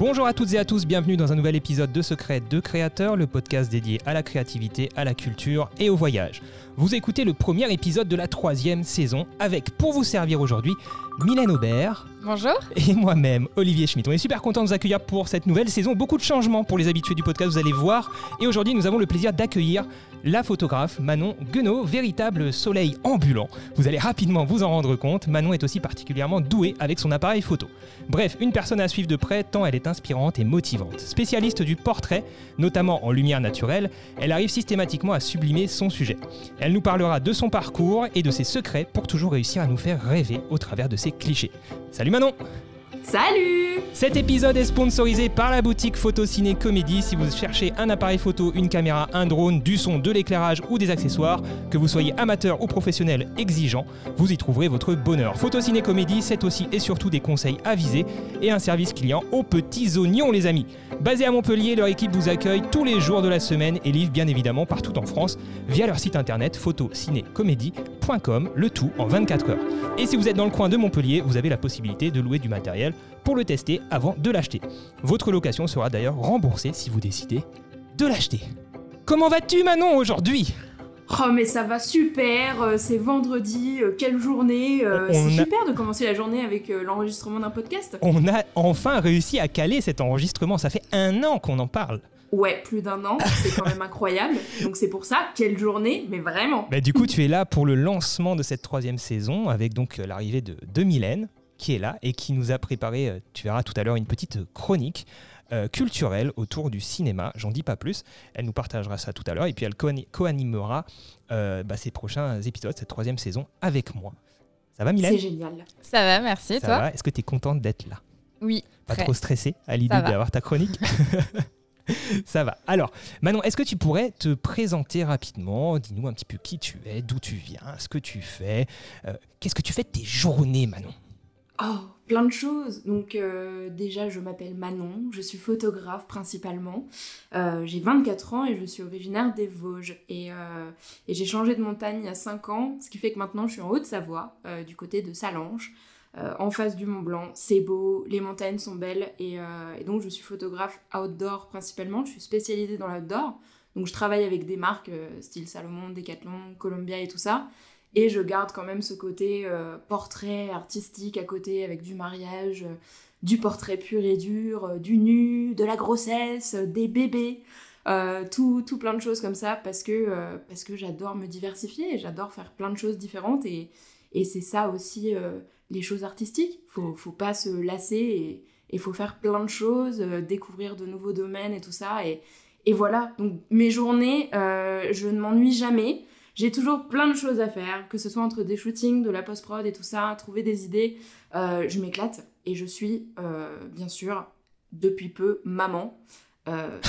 Bonjour à toutes et à tous, bienvenue dans un nouvel épisode de Secret de Créateurs, le podcast dédié à la créativité, à la culture et au voyage. Vous écoutez le premier épisode de la troisième saison avec, pour vous servir aujourd'hui, Mylène Aubert. Bonjour. Et moi-même, Olivier Schmitt. On est super content de vous accueillir pour cette nouvelle saison. Beaucoup de changements pour les habitués du podcast, vous allez voir. Et aujourd'hui, nous avons le plaisir d'accueillir la photographe Manon Guenot, véritable soleil ambulant. Vous allez rapidement vous en rendre compte, Manon est aussi particulièrement douée avec son appareil photo. Bref, une personne à suivre de près tant elle est inspirante et motivante. Spécialiste du portrait, notamment en lumière naturelle, elle arrive systématiquement à sublimer son sujet. Elle nous parlera de son parcours et de ses secrets pour toujours réussir à nous faire rêver au travers de ses clichés. Salut Manon Salut Cet épisode est sponsorisé par la boutique Photo Ciné Comédie. Si vous cherchez un appareil photo, une caméra, un drone, du son, de l'éclairage ou des accessoires, que vous soyez amateur ou professionnel exigeant, vous y trouverez votre bonheur. Photo Ciné Comédie, c'est aussi et surtout des conseils avisés et un service client aux petits oignons les amis. Basé à Montpellier, leur équipe vous accueille tous les jours de la semaine et livre bien évidemment partout en France via leur site internet photocinécomédie.com, le tout en 24 heures. Et si vous êtes dans le coin de Montpellier, vous avez la possibilité de louer du matériel pour le tester avant de l'acheter. Votre location sera d'ailleurs remboursée si vous décidez de l'acheter. Comment vas-tu Manon aujourd'hui? Oh mais ça va super, euh, c'est vendredi, euh, quelle journée, euh, c'est a- super de commencer la journée avec l'enregistrement d'un podcast. On a enfin réussi à caler cet enregistrement, ça fait un an qu'on en parle. Ouais, plus d'un an, c'est quand même incroyable, donc c'est pour ça, quelle journée, mais vraiment. Bah, du coup, tu es là pour le lancement de cette troisième saison avec donc l'arrivée de, de Mylène qui est là et qui nous a préparé, euh, tu verras tout à l'heure, une petite chronique euh, culturelle autour du cinéma. J'en dis pas plus. Elle nous partagera ça tout à l'heure et puis elle co- co-animera euh, bah, ces prochains épisodes, cette troisième saison avec moi. Ça va Mylène? C'est génial. Ça va, merci. Ça toi? va Est-ce que tu es contente d'être là? Oui. Pas très. trop stressée à l'idée d'avoir ta chronique? Ça va. Alors, Manon, est-ce que tu pourrais te présenter rapidement? Dis-nous un petit peu qui tu es, d'où tu viens, ce que tu fais. euh, Qu'est-ce que tu fais de tes journées, Manon? Oh, plein de choses. Donc euh, déjà, je m'appelle Manon, je suis photographe principalement. Euh, j'ai 24 ans et je suis originaire des Vosges. Et, euh, j'ai changé de montagne il y a 5 ans, ce qui fait que maintenant je suis en Haute-Savoie, du côté de Salange, euh, en face du Mont Blanc. C'est beau, les montagnes sont belles et, et donc je suis photographe outdoor principalement. Je suis spécialisée dans l'outdoor. Donc je travaille avec des marques style Salomon, Decathlon, Columbia et tout ça. Et je garde quand même ce côté euh, portrait artistique à côté avec du mariage, euh, du portrait pur et dur, euh, du nu, de la grossesse, des bébés, tout, tout plein de choses comme ça parce que, que j'adore me diversifier, j'adore faire plein de choses différentes et, et c'est ça aussi les choses artistiques. Faut, faut pas se lasser et il faut faire plein de choses, découvrir de nouveaux domaines et tout ça. Et, et voilà, donc mes journées, je ne m'ennuie jamais. J'ai toujours plein de choses à faire, que ce soit entre des shootings, de la post-prod et tout ça, trouver des idées. Euh, je m'éclate et je suis, euh, bien sûr, depuis peu, maman euh,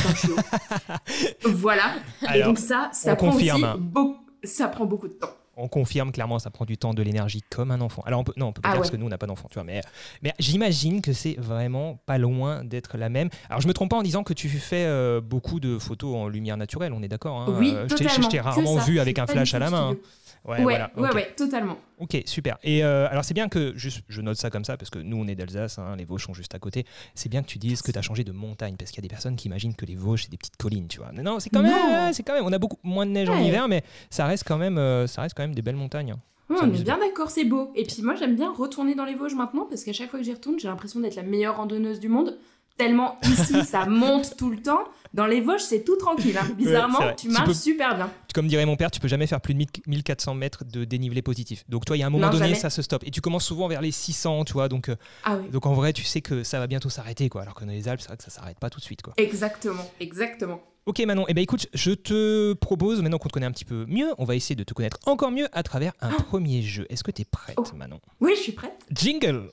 voilà. et donc ça, ça prend aussi beaucoup, ça prend beaucoup de temps. On confirme clairement, ça prend du temps, de l'énergie comme un enfant. Alors, on peut, non, on peut pas Ah dire ouais. parce que nous, on n'a pas d'enfant, tu vois. Mais, mais j'imagine que c'est vraiment pas loin d'être la même. Alors, je me trompe pas en disant que tu fais euh, beaucoup de photos en lumière naturelle, on est d'accord hein oui, Euh, je t'ai- totalement. Je t'ai rarement vu avec un flash à la main. studio. Ouais, Ouais, voilà, ouais, ok. ouais, totalement. Ok, super. Et euh, alors c'est bien que, juste, je note ça comme ça, parce que nous on est d'Alsace, hein, les Vosges sont juste à côté, c'est bien que tu dises que tu as changé de montagne, parce qu'il y a des personnes qui imaginent que les Vosges c'est des petites collines, tu vois. Non, c'est quand, même, ouais, c'est quand même, on a beaucoup moins de neige en hiver, mais ça reste quand même, euh, ça reste quand même des belles montagnes. hein. Ça on est bien d'accord, c'est beau. Et puis moi, j'aime bien retourner dans les Vosges maintenant parce qu'à chaque fois que j'y retourne, j'ai l'impression d'être la meilleure randonneuse du monde. Tellement ici, ça monte tout le temps. Dans les Vosges, c'est tout tranquille. hein. Bizarrement, tu Tu marches peux- super bien. Comme dirait mon père, tu peux jamais faire plus de 1000 1400 mètres de dénivelé positif. Donc toi, il y a un moment Non, donné, jamais. ça se stoppe. Et tu commences souvent vers les 600, tu vois. Donc, euh, Ah oui. donc en vrai, tu sais que ça va bientôt s'arrêter, quoi. Alors que dans les Alpes, c'est vrai que ça s'arrête pas tout de suite, quoi. Exactement, exactement. Ok Manon, eh ben écoute, je te propose, maintenant qu'on te connaît un petit peu mieux, on va essayer de te connaître encore mieux à travers un premier jeu. Est-ce que tu es prête Oh. Manon? Oui, je suis prête. Jingle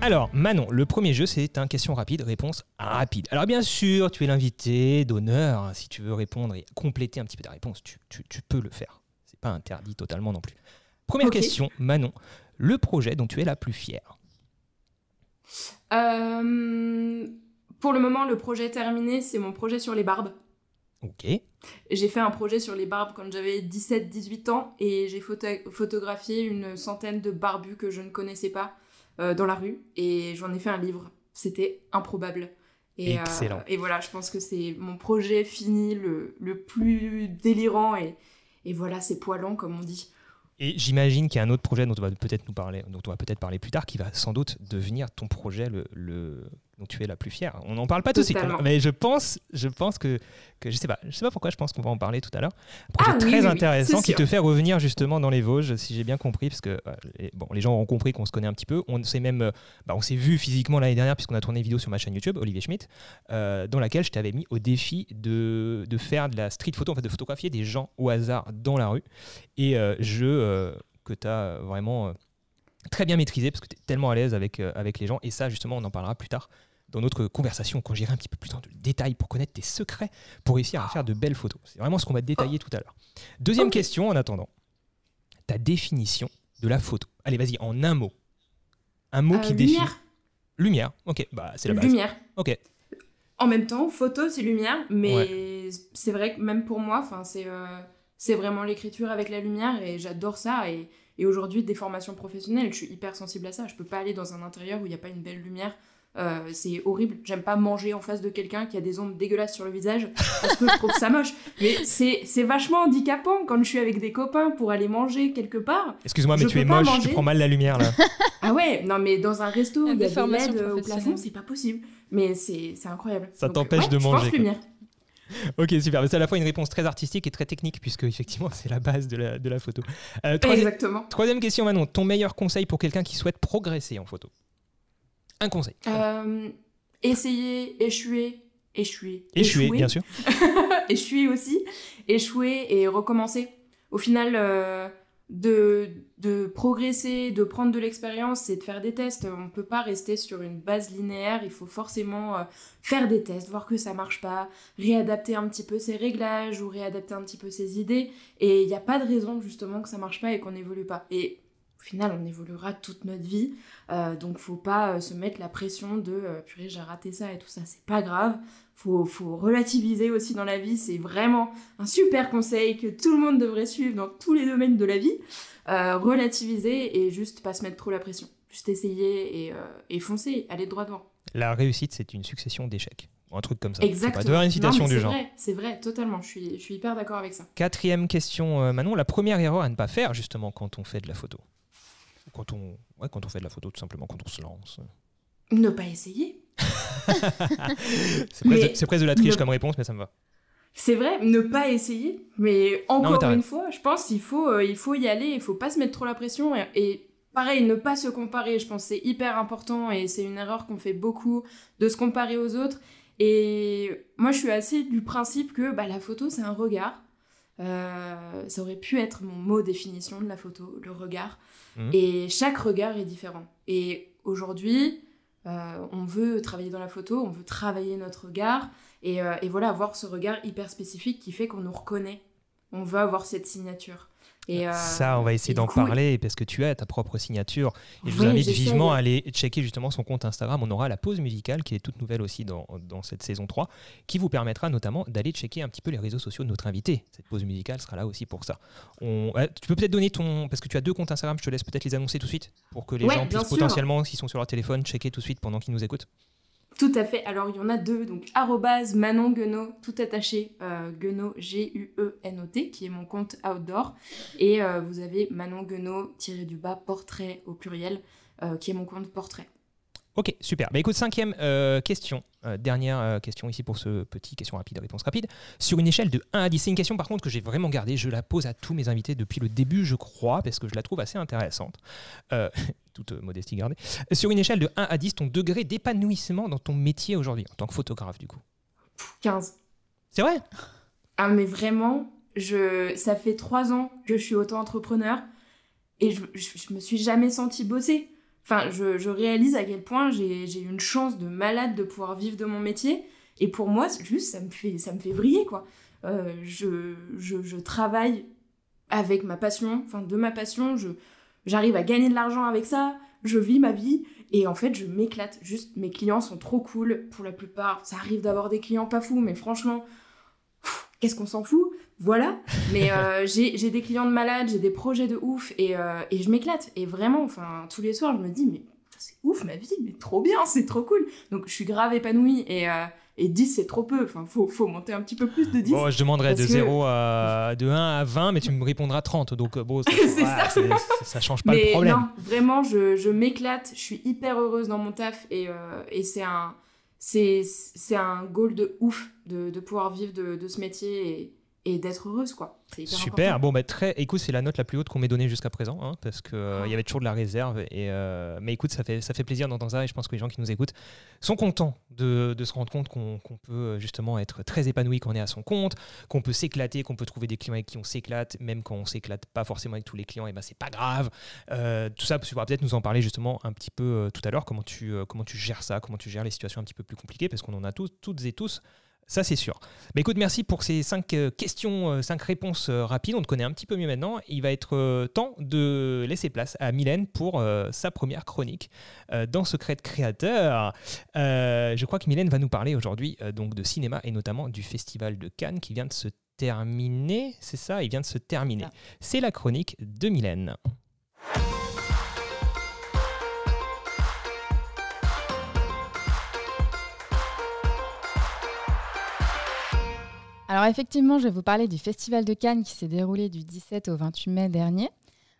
Alors, Manon, le premier jeu, c'est un question rapide, réponse rapide. Alors, bien sûr, tu es l'invité d'honneur. Si tu veux répondre et compléter un petit peu ta réponse, tu, tu- tu peux le faire. C'est pas interdit totalement non plus. Première question, Manon. Le projet dont tu es la plus fière Euh, pour le moment, le projet terminé, c'est mon projet sur les barbes. Ok. J'ai fait un projet sur les barbes quand j'avais 17-18 ans et j'ai photo- photographié une centaine de barbus que je ne connaissais pas euh, dans la rue et j'en ai fait un livre. C'était improbable. Et, euh, Excellent. et voilà, je pense que c'est mon projet fini le, le plus délirant et, et voilà, c'est poilant comme on dit. Et j'imagine qu'il y a un autre projet dont on va peut-être parler, on peut-être parler plus tard, qui va sans doute devenir ton projet le- dont tu es la plus fière. On n'en parle pas tout de suite, Totalement. mais je pense, je pense que, que je sais pas, je sais pas pourquoi, je pense qu'on va en parler tout à l'heure. Un projet Ah très oui, intéressant qui sûr. te fait revenir justement dans les Vosges, si j'ai bien compris, parce que euh, les, bon, les gens ont compris qu'on se connaît un petit peu. On s'est même, euh, bah, on s'est vu physiquement l'année dernière puisqu'on a tourné une vidéo sur ma chaîne YouTube, Olivier Schmitt, euh, dans laquelle je t'avais mis au défi de, de faire de la street photo, en fait, de photographier des gens au hasard dans la rue. Et euh, je euh, que tu as vraiment très bien maîtrisé parce que tu es tellement à l'aise avec, euh, avec les gens. Et ça, justement, on en parlera plus tard dans notre conversation quand j'irai un petit peu plus dans le détail pour connaître tes secrets pour réussir à faire de belles photos. C'est vraiment ce qu'on va détailler tout à l'heure. Deuxième question en attendant. Ta définition de la photo. Allez, vas-y, en un mot. Un mot Euh, qui définit. lumière, Lumière. Ok, bah c'est la base. lumière. Ok. En même temps, photo, c'est lumière, mais c'est vrai que même pour moi, c'est euh, c'est vraiment l'écriture avec la lumière et j'adore ça. Et, et aujourd'hui, des formations professionnelles, je suis hyper sensible à ça. Je peux pas aller dans un intérieur où il n'y a pas une belle lumière. Euh, c'est horrible. J'aime pas manger en face de quelqu'un qui a des ombres dégueulasses sur le visage parce que je trouve ça moche. Mais c'est c'est vachement handicapant quand je suis avec des copains pour aller manger quelque part. Excuse-moi, mais tu es moche, tu manger. prends mal la lumière là. Ah ouais, non mais dans un resto, a il y a des LED au professionnelles. plafond, c'est pas possible. Mais c'est c'est incroyable. Ça Donc, t'empêche ouais, de je pense manger. ok, super. C'est à la fois une réponse très artistique et très technique puisque effectivement c'est la base de la, de la photo. Euh, troisième- Exactement. Troisième question, Manon. Ton meilleur conseil pour quelqu'un qui souhaite progresser en photo? Un conseil. Euh, essayer, échouer, échouer, Échouer, bien sûr. échouer aussi, échouer et recommencer. Au final, euh, de, de progresser, de prendre de l'expérience, c'est de faire des tests. On ne peut pas rester sur une base linéaire. Il faut forcément euh, faire des tests, voir que ça marche pas, réadapter un petit peu ses réglages ou réadapter un petit peu ses idées. Et il n'y a pas de raison justement que ça marche pas et qu'on n'évolue pas. Et au final, on évoluera toute notre vie. Euh, donc faut pas euh, se mettre la pression de euh, purée j'ai raté ça et tout ça, c'est pas grave. Faut, faut relativiser aussi dans la vie, c'est vraiment un super conseil que tout le monde devrait suivre dans tous les domaines de la vie. Euh, relativiser et juste pas se mettre trop la pression. Juste essayer et, euh, et foncer, aller droit devant. La réussite, c'est une succession d'échecs. Un truc comme ça. Exactement. C'est pas une citation Non, du genre. vrai, c'est vrai, totalement. Je suis, je suis hyper d'accord avec ça. Quatrième question, euh, Manon. La première erreur à ne pas faire justement quand on fait de la photo. Quand on, ouais, quand on fait de la photo, tout simplement, quand on se lance. Ne pas essayer. C'est presque, de- c'est presque de la triche comme réponse, mais ça me va. C'est vrai, ne pas essayer, mais Non, mais encore une raison. fois, je pense qu'il faut, euh, il faut y aller, il faut pas se mettre trop la pression et, et pareil, ne pas se comparer, je pense que c'est hyper important et c'est une erreur qu'on fait beaucoup de se comparer aux autres. Et moi, je suis assez du principe que bah, la photo, c'est un regard. Euh, ça aurait pu être mon mot définition de la photo, le regard. Mhm. Et chaque regard est différent. Et aujourd'hui, euh, on veut travailler dans la photo, on veut travailler notre regard. Et, euh, et voilà, avoir ce regard hyper spécifique qui fait qu'on nous reconnaît. On veut avoir cette signature. Et, euh, ça, on va essayer d'en parler parce que tu as ta propre signature. Et je vous invite vivement à aller checker justement son compte Instagram. On aura la pause musicale qui est toute nouvelle aussi dans, dans cette saison 3, qui vous permettra notamment d'aller checker un petit peu les réseaux sociaux de notre invité. Cette pause musicale sera là aussi pour ça. On- euh, tu peux peut-être donner ton. Parce que tu as deux comptes Instagram, je te laisse peut-être les annoncer tout de suite pour que les Ouais, gens puissent potentiellement, s'ils sont sur leur téléphone, checker tout de suite pendant qu'ils nous écoutent. Tout à fait. Alors, il y en a deux. Donc, arrobase Manon Guenot, tout attaché. Euh, Guenot, G-U-E-N-O-T, qui est mon compte outdoor. Et euh, vous avez Manon Guenot, tiré du bas, portrait au pluriel, euh, qui est mon compte portrait. Ok, super. Bah écoute, cinquième euh, question, euh, dernière euh, question ici pour ce petit question rapide, réponse rapide. Sur une échelle de 1 à 10, c'est une question par contre que j'ai vraiment gardée, je la pose à tous mes invités depuis le début, je crois, parce que je la trouve assez intéressante. Toute modestie gardée. Sur une échelle de 1 à 10, ton degré d'épanouissement dans ton métier aujourd'hui, en tant que photographe du coup? 15. C'est vrai? Ah, mais vraiment, je... ça fait trois ans que je suis auto-entrepreneur et je, je, je me suis jamais sentie bosser. Enfin, je, je réalise à quel point j'ai une chance de malade de pouvoir vivre de mon métier. Et pour moi, juste, ça me fait, ça me fait vriller, quoi. Euh, je, je, je travaille avec ma passion, enfin, de ma passion. J'arrive à gagner de l'argent avec ça. Je vis ma vie. Et en fait, je m'éclate. Juste, mes clients sont trop cool pour la plupart. Ça arrive d'avoir des clients pas fous, mais franchement, qu'est-ce qu'on s'en fout? Voilà. Mais j'ai des clients de malades, j'ai des projets de ouf et, et je m'éclate. Et vraiment, enfin, tous les soirs, je me dis, mais c'est ouf ma vie, mais trop bien, c'est trop cool. Donc je suis grave épanouie et, et 10, c'est trop peu. Enfin, faut, faut monter un petit peu plus de 10. Bon, je demanderais de 0 à de 1 à 20, mais tu me répondras 30. Donc, euh, bon, ça, ça. ça change pas le problème. Non, vraiment, je, je m'éclate. Je suis hyper heureuse dans mon taf et, euh, et c'est un, c'est, un goal de ouf de, de pouvoir vivre de, de ce métier et, et d'être heureuse quoi. Super. Bon bah très. Écoute, c'est la note la plus haute qu'on m'ait donnée jusqu'à présent, hein, parce que euh, il y avait toujours de la réserve. Et euh, mais écoute, ça fait ça fait plaisir d'entendre ça, et je pense que les gens qui nous écoutent sont contents de, de se rendre compte qu'on peut euh, justement être très épanoui quand on est à son compte, qu'on peut s'éclater, qu'on peut trouver des clients avec qui on s'éclate, même quand on s'éclate pas forcément avec tous les clients, et ben c'est pas grave. tout ça, tu pourras peut-être nous en parler justement un petit peu tout à l'heure. Comment tu comment tu gères ça, comment tu gères les situations un petit peu plus compliquées, parce qu'on en a tous, toutes et tous ça, c'est sûr. Mais écoute, merci pour ces cinq euh, questions, euh, cinq réponses euh, rapides. On te connaît un petit peu mieux maintenant. Il va être temps de laisser place à Mylène pour sa première chronique dans Secret de Créateur. je crois que Mylène va nous parler aujourd'hui donc de cinéma et notamment du Festival de Cannes qui vient de se terminer. C'est ça, il vient de se terminer. C'est la chronique de Mylène. Alors effectivement, je vais vous parler du Festival de Cannes qui s'est déroulé du 17 au 28 mai dernier.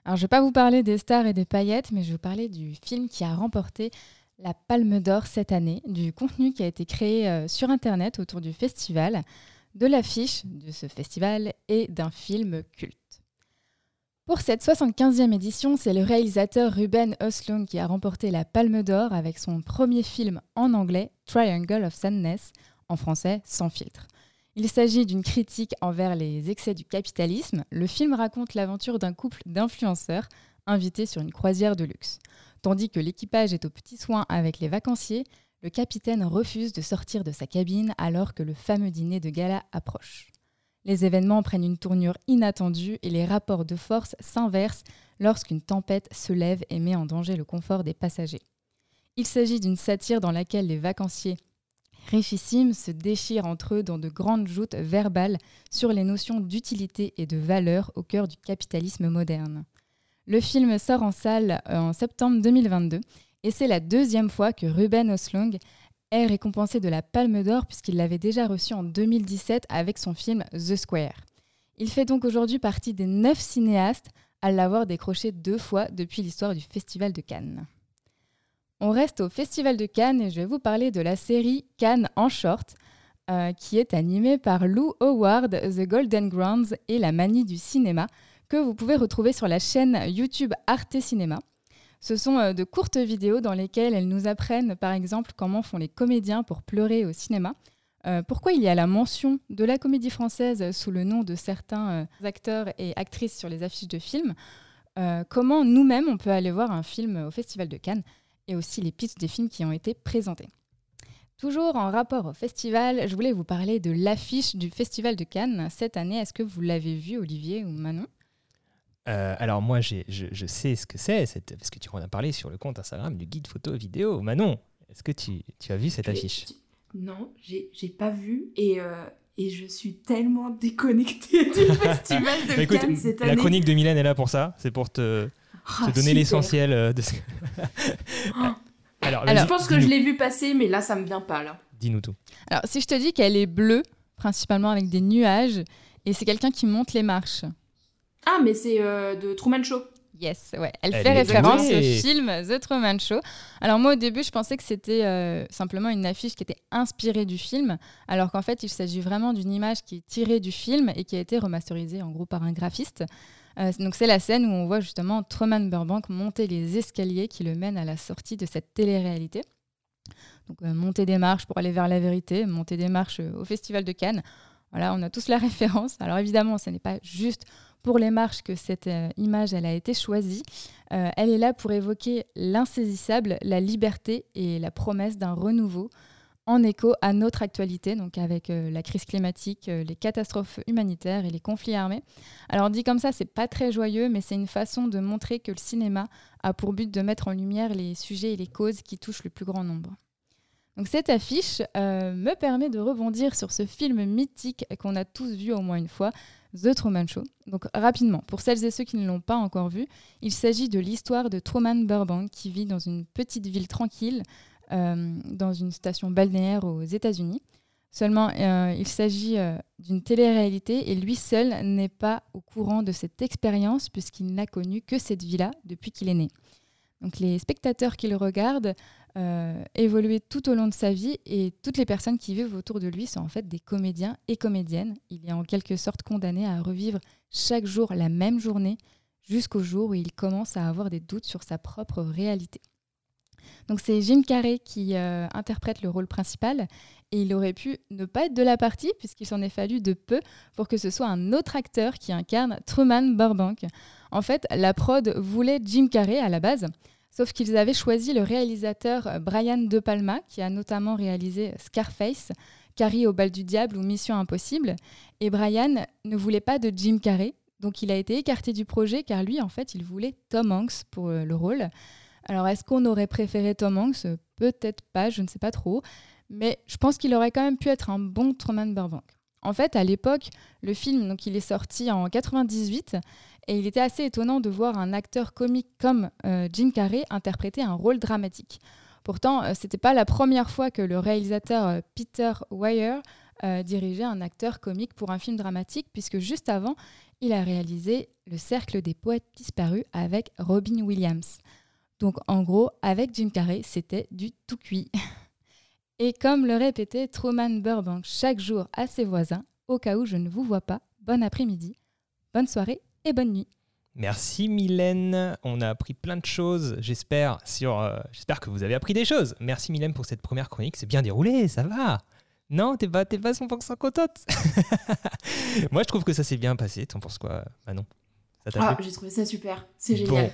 Alors je ne vais pas vous parler des stars et des paillettes, mais je vais vous parler du film qui a remporté la Palme d'Or cette année, du contenu qui a été créé euh, sur Internet autour du festival, de l'affiche de ce festival et d'un film culte. Pour cette 75e édition, c'est le réalisateur Ruben Östlund qui a remporté la Palme d'Or avec son premier film en anglais, Triangle of Sadness, en français sans filtre. Il s'agit d'une critique envers les excès du capitalisme. Le film raconte l'aventure d'un couple d'influenceurs invités sur une croisière de luxe. Tandis que l'équipage est aux petits soins avec les vacanciers, le capitaine refuse de sortir de sa cabine alors que le fameux dîner de gala approche. Les événements prennent une tournure inattendue et les rapports de force s'inversent lorsqu'une tempête se lève et met en danger le confort des passagers. Il s'agit d'une satire dans laquelle les vacanciers richissimes se déchirent entre eux dans de grandes joutes verbales sur les notions d'utilité et de valeur au cœur du capitalisme moderne. Le film sort en salle euh, en septembre 2022 et c'est la deuxième fois que Ruben Oslund est récompensé de la Palme d'Or puisqu'il l'avait déjà reçu en 2017 avec son film The Square. Il fait donc aujourd'hui partie des neuf cinéastes à l'avoir décroché deux fois depuis l'histoire du Festival de Cannes. On reste au Festival de Cannes et je vais vous parler de la série Cannes en short, euh, qui est animée par Lou Howard, The Golden Grounds et La Manie du cinéma, que vous pouvez retrouver sur la chaîne YouTube Arte Cinéma. Ce sont euh, de courtes vidéos dans lesquelles elles nous apprennent par exemple comment font les comédiens pour pleurer au cinéma, euh, pourquoi il y a la mention de la comédie française sous le nom de certains acteurs et actrices sur les affiches de films, comment nous-mêmes on peut aller voir un film au Festival de Cannes? Et aussi les pistes des films qui ont été présentés. Toujours en rapport au festival, je voulais vous parler de l'affiche du Festival de Cannes cette année. Est-ce que vous l'avez vu, Olivier ou Manon? Euh, alors moi, je, je, sais ce que c'est, parce que tu en as parlé sur le compte Instagram du guide photo vidéo. Manon, est-ce que tu, tu, as vu cette affiche? Non, j'ai pas vu et, euh, et je suis tellement déconnectée du Festival de Cannes cette année. La chronique de Mylène est là pour ça, c'est pour te, te ah, donner l'essentiel euh, de ce Alors, je pense que je l'ai vu passer, mais là, ça me vient pas, là. Dis-nous tout. Alors, si je te dis qu'elle est bleue, principalement avec des nuages, et c'est quelqu'un qui monte les marches. Ah, mais c'est euh, de Truman Show. Yes, ouais. Elle, fait référence au film The Truman Show. Alors moi au début je pensais que c'était euh, simplement une affiche qui était inspirée du film, alors qu'en fait il s'agit vraiment d'une image qui est tirée du film et qui a été remasterisée en gros par un graphiste. Euh, donc c'est la scène où on voit justement Truman Burbank monter les escaliers qui le mènent à la sortie de cette télé-réalité. Donc euh, monter des marches pour aller vers la vérité, monter des marches euh, au Festival de Cannes. Voilà, on a tous la référence. Alors évidemment, ce n'est pas juste pour les marches que cette image a été choisie. elle est là pour évoquer l'insaisissable, la liberté et la promesse d'un renouveau en écho à notre actualité, donc avec euh, la crise climatique, euh, les catastrophes humanitaires et les conflits armés. Alors dit comme ça, c'est pas très joyeux, mais c'est une façon de montrer que le cinéma a pour but de mettre en lumière les sujets et les causes qui touchent le plus grand nombre. Donc cette affiche euh, me permet de rebondir sur ce film mythique qu'on a tous vu au moins une fois, The Truman Show. Donc rapidement, pour celles et ceux qui ne l'ont pas encore vu, il s'agit de l'histoire de Truman Burbank qui vit dans une petite ville tranquille, dans une station balnéaire aux États-Unis. Seulement, euh, il s'agit d'une télé-réalité et lui seul n'est pas au courant de cette expérience puisqu'il n'a connu que cette vie-là depuis qu'il est né. Donc les spectateurs qui le regardent euh, tout au long de sa vie et toutes les personnes qui vivent autour de lui sont en fait des comédiens et comédiennes. Il est en quelque sorte condamné à revivre chaque jour la même journée jusqu'au jour où il commence à avoir des doutes sur sa propre réalité. Donc c'est Jim Carrey qui euh, interprète le rôle principal et il aurait pu ne pas être de la partie puisqu'il s'en est fallu de peu pour que ce soit un autre acteur qui incarne Truman Burbank. En fait, la prod voulait Jim Carrey à la base, Sauf qu'ils avaient choisi le réalisateur euh, Brian De Palma, qui a notamment réalisé Scarface, Carrie au bal du diable ou Mission impossible. Et Brian ne voulait pas de Jim Carrey, donc il a été écarté du projet car lui, en fait, il voulait Tom Hanks pour euh, le rôle. Alors, est-ce qu'on aurait préféré Tom Hanks? Peut-être pas, je ne sais pas trop. Mais je pense qu'il aurait quand même pu être un bon Truman Burbank. En fait, à l'époque, le film, donc il est sorti en 98 et il était assez étonnant de voir un acteur comique comme euh, Jim Carrey interpréter un rôle dramatique. Pourtant, euh, ce n'était pas la première fois que le réalisateur euh, Peter Weir dirigeait un acteur comique pour un film dramatique, puisque juste avant, il a réalisé Le Cercle des poètes disparus avec Robin Williams. Donc en gros, avec Jim Carrey, c'était du tout cuit. Et comme le répétait Truman Burbank chaque jour à ses voisins, au cas où je ne vous vois pas, bon après-midi, bonne soirée et bonne nuit. Merci Mylène, on a appris plein de choses, j'espère, sur, euh, j'espère que vous avez appris des choses. Merci Mylène pour cette première chronique, c'est bien déroulé, ça va. Non, t'es pas, t'es pas 100% contente. Moi je trouve que ça s'est bien passé, t'en penses quoi Manon? Ah, j'ai trouvé ça super, c'est génial. Bon,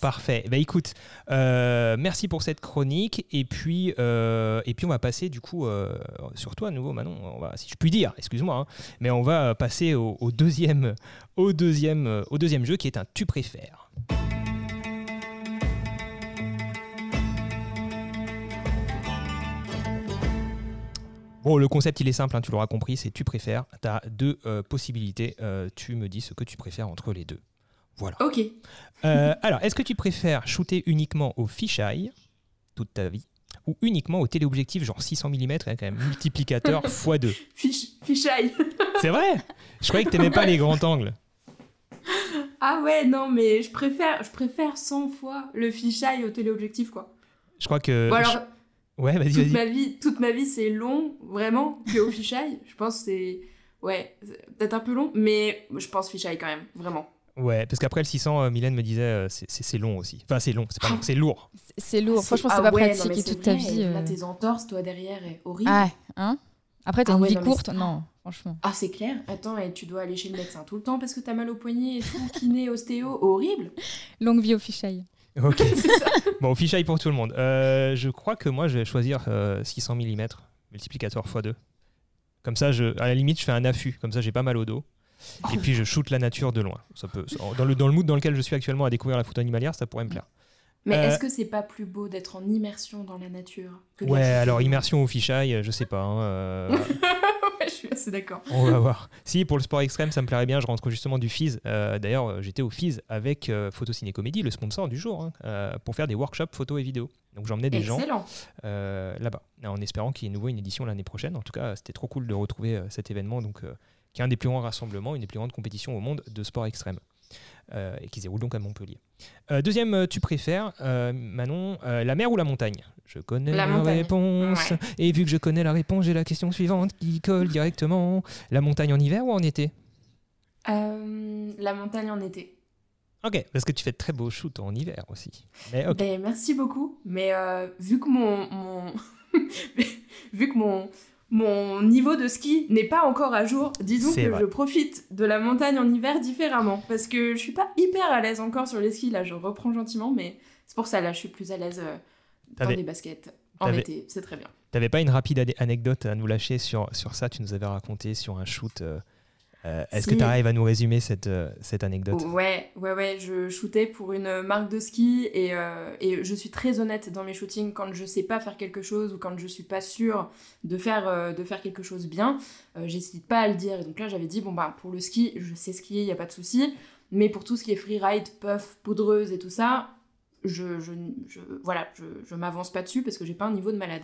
parfait. Bah écoute, euh, merci pour cette chronique. Et puis, euh, et puis on va passer du coup euh, sur toi à nouveau, Manon. On va, si je puis dire, excuse-moi, hein. mais on va passer au, deuxième, au deuxième, au deuxième jeu qui est un tu préfères. Bon, le concept, il est simple, hein, tu l'auras compris, c'est tu préfères. Tu as deux possibilités. tu me dis ce que tu préfères entre les deux. Voilà. Ok. Euh, alors, est-ce que tu préfères shooter uniquement au fisheye toute ta vie ou uniquement au téléobjectif genre 600 mm avec un multiplicateur x2 Fish, Fisheye C'est vrai? Je croyais que t'aimais pas les grands angles. Ah ouais, non, mais je préfère, je préfère 100 fois le fisheye au téléobjectif, quoi. Je crois que... Bon, alors, Ouais, vas-y, toute, vas-y. ma vie, toute ma vie, c'est long, vraiment, que au fisheye. Je pense que c'est... Ouais, peut-être un peu long, mais je pense fisheye quand même, vraiment. Ouais, parce qu'après le 600, euh, Mylène me disait, euh, c'est long aussi. Enfin, c'est long, c'est pas long, c'est lourd. C'est lourd. Franchement, c'est ah pas pratique toute ta vie. Là, euh. tes entorses, toi derrière, est horrible. Ah, hein Après, t'as ah une vie courte, non, franchement. Ah, c'est clair. Attends, et tu dois aller chez le médecin tout le temps parce que t'as mal au poignet et tout, kiné, ostéo, horrible. Longue vie au fichaille. Ok. ça. Bon, au fichaille pour tout le monde. je crois que moi, je vais choisir 600 mm, multiplicateur x2. Comme ça, je, à la limite, je fais un affût. Comme ça, j'ai pas mal au dos et puis je shoot la nature de loin. Ça peut, dans, le, dans le mood dans lequel je suis actuellement à découvrir la photo animalière, ça pourrait me plaire. Mais euh, est-ce que c'est pas plus beau d'être en immersion dans la nature Ouais, alors immersion au fisheye, je sais pas. Hein, euh, ouais, je suis assez d'accord. On va voir. Si, pour le sport extrême, ça me plairait bien. Je rentre justement du FIS. Euh, d'ailleurs, j'étais au FIS avec Photociné Comédie, le sponsor du jour, hein, pour faire des workshops photo et vidéo. Donc j'emmenais des gens là-bas, en espérant qu'il y ait nouveau une édition l'année prochaine. En tout cas, c'était trop cool de retrouver cet événement. Donc qui est un des plus grands rassemblements, une des plus grandes compétitions au monde de sport extrême. Euh, et qui se déroule donc à Montpellier. Euh, deuxième, euh, tu préfères, Manon, la mer ou la montagne? Je connais la, réponse. Et vu que je connais la réponse, j'ai la question suivante qui colle directement. La montagne en hiver ou en été? La montagne en été. Ok, parce que tu fais de très beaux shoots en hiver aussi. Mais ben, merci beaucoup. Mais vu que mon, mon... vu que mon mon niveau de ski n'est pas encore à jour. Disons que je profite de la montagne en hiver différemment parce que je suis pas hyper à l'aise encore sur les skis. Là, je reprends gentiment, mais c'est pour ça là, je suis plus à l'aise euh, dans les baskets en été. C'est très bien. T'avais pas une rapide anecdote à nous lâcher sur, sur ça? Tu nous avais raconté sur un shoot. Euh, Euh, est-ce que tu arrives à nous résumer cette, euh, cette anecdote? Ouais, ouais, ouais. Je shootais pour une marque de ski et, euh, et, je suis très honnête dans mes shootings quand je sais pas faire quelque chose ou quand je suis pas sûre de faire, de faire quelque chose bien. J'hésite pas à le dire. Et donc là, j'avais dit bon, bah, pour le ski, je sais skier, il y a pas de souci. Mais pour tout ce qui est freeride, puff, poudreuse et tout ça, je, je, je voilà, je, je m'avance pas dessus parce que j'ai pas un niveau de malade.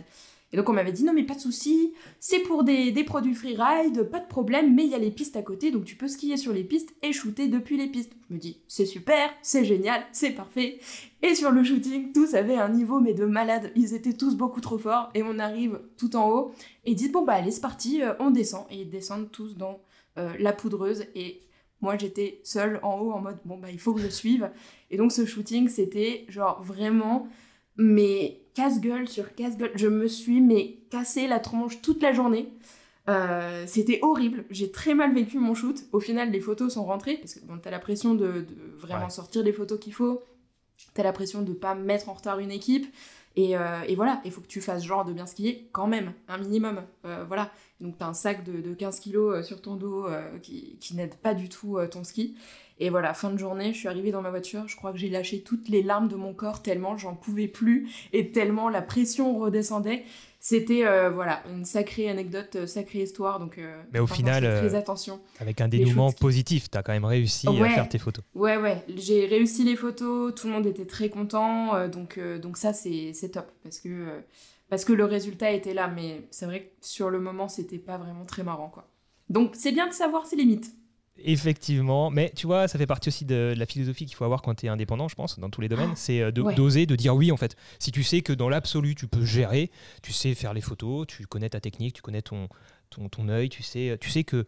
Et donc on m'avait dit non mais pas de souci, c'est pour des, des produits freeride, pas de problème, mais il y a les pistes à côté, donc tu peux skier sur les pistes et shooter depuis les pistes. Je me dis c'est super, c'est génial, c'est parfait. Et sur le shooting, tous avaient un niveau mais de malade, ils étaient tous beaucoup trop forts et on arrive tout en haut et dit bon bah allez c'est parti, euh, on descend et ils descendent tous dans euh, la poudreuse et moi j'étais seule en haut en mode bon bah il faut que je suive. Et donc ce shooting c'était genre vraiment mais casse-gueule sur casse-gueule. Je me suis mais cassé la tronche toute la journée. Euh, c'était horrible. J'ai très mal vécu mon shoot. Au final, les photos sont rentrées parce que bon, t'as la pression de, vraiment sortir les photos qu'il faut. T'as la pression de pas mettre en retard une équipe. Et, euh, et voilà, il faut que tu fasses genre de bien skier quand même, un minimum. Euh, voilà. Donc t'as un sac de, de 15 kilos sur ton dos qui, qui n'aide pas du tout ton ski. Et voilà, fin de journée, je suis arrivée dans ma voiture, je crois que j'ai lâché toutes les larmes de mon corps tellement j'en pouvais plus et tellement la pression redescendait. C'était euh, voilà une sacrée anecdote, euh, sacrée histoire. Donc, euh, mais au final, très attention. Avec un dénouement positif, tu as quand même réussi à faire tes photos. Ouais, ouais, j'ai réussi les photos, tout le monde était très content. donc, donc ça, c'est top parce que, parce que le résultat était là. Mais c'est vrai que sur le moment, c'était pas vraiment très marrant. quoi. Donc c'est bien de savoir ses limites. Effectivement, mais tu vois, ça fait partie aussi de, la philosophie qu'il faut avoir quand tu es indépendant, je pense, dans tous les domaines. Ah, c'est euh, d'oser, de, dire oui, en fait. Si tu sais que dans l'absolu, tu peux gérer, tu sais faire les photos, tu connais ta technique, tu connais ton, ton, ton œil, tu sais, tu sais que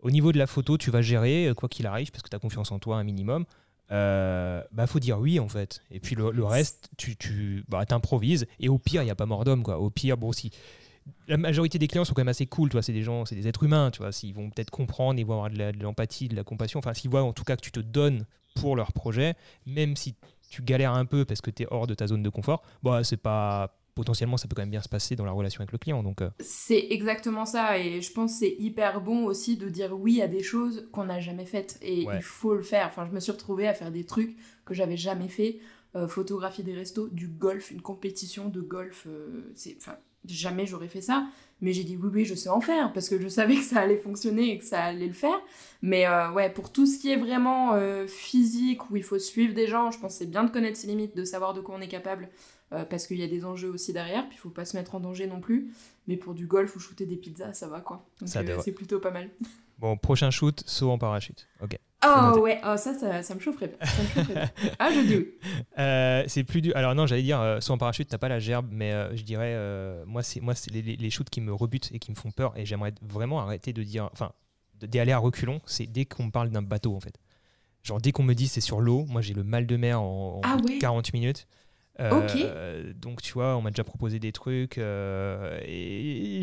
au niveau de la photo, tu vas gérer, euh, quoi qu'il arrive, parce que tu as confiance en toi un minimum. Euh, bah faut dire oui en fait et puis le, reste tu, tu bah, t'improvises et au pire il n'y a pas mort d'homme quoi au pire bon si la majorité des clients sont quand même assez cool, tu vois, c'est des gens, c'est des êtres humains, tu vois, s'ils vont peut-être comprendre, ils vont avoir de l'empathie, de, la compassion, enfin s'ils voient en tout cas que tu te donnes pour leur projet, même si tu galères un peu parce que tu es hors de ta zone de confort, bah c'est pas potentiellement ça peut quand même bien se passer dans la relation avec le client donc euh. c'est exactement ça et je pense c'est hyper bon aussi de dire oui à des choses qu'on n'a jamais faites et il faut le faire enfin je me suis retrouvée à faire des trucs que j'avais jamais fait euh, photographier des restos du golf une compétition de golf euh, c'est enfin jamais j'aurais fait ça. Mais j'ai dit oui, oui, je sais en faire parce que je savais que ça allait fonctionner et que ça allait le faire. Mais euh, ouais, pour tout ce qui est vraiment euh, physique, où il faut suivre des gens, je pense c'est bien de connaître ses limites, de savoir de quoi on est capable euh, parce qu'il y a des enjeux aussi derrière, puis il faut pas se mettre en danger non plus. Mais pour du golf ou shooter des pizzas, ça va quoi. Donc c'est plutôt pas mal. Bon, prochain shoot, saut en parachute. Ok. Oh ouais, oh, ça, ça, me chaufferait bien. ah, je dis oui. Euh, c'est plus du. Alors non, j'allais dire, euh, sans parachute, t'as pas la gerbe, mais euh, je dirais, moi, c'est moi, c'est les, les, shoots qui me rebutent et qui me font peur, et j'aimerais vraiment arrêter de dire, enfin, d'y aller à reculons. C'est dès qu'on me parle d'un bateau, en fait. Genre dès qu'on me dit c'est sur l'eau, moi j'ai le mal de mer en, 40 ah minutes. Euh, donc tu vois, on m'a déjà proposé des trucs euh, et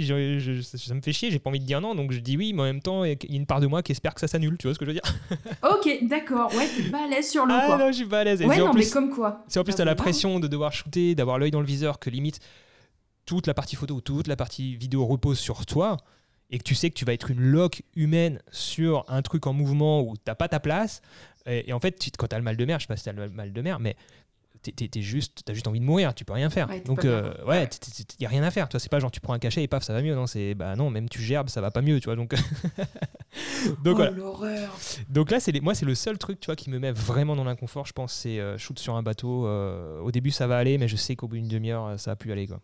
ça me fait chier, j'ai pas envie de dire non, donc je dis oui, mais en même temps, il y a une part de moi qui espère que ça s'annule, tu vois ce que je veux dire? Ok, d'accord, ouais, t'es pas à l'aise sur l'eau. Ah non, je suis pas à l'aise. Ouais, non, mais comme quoi Si en plus t'as la pression de devoir shooter, d'avoir l'œil dans le viseur, que limite toute la partie photo ou toute la partie vidéo repose sur toi et que tu sais que tu vas être une loque humaine sur un truc en mouvement où t'as pas ta place. Et, en fait, tu, quand t'as le mal de mer, je sais pas si t'as le mal de mer, mais t'es juste, t'as juste envie de mourir, tu peux rien faire. Donc, euh, ouais, il y a rien à faire. Tu vois, c'est pas genre tu prends un cachet et paf, ça va mieux. Non, c'est bah non, même tu gerbes, ça va pas mieux, tu vois. Donc, donc oh, l'horreur. Donc là, c'est moi, c'est le seul truc, tu vois, qui me met vraiment dans l'inconfort. Je pense, c'est euh, shoot sur un bateau. Euh, au début, ça va aller, mais je sais qu'au bout d'une demi-heure, ça va plus aller, quoi.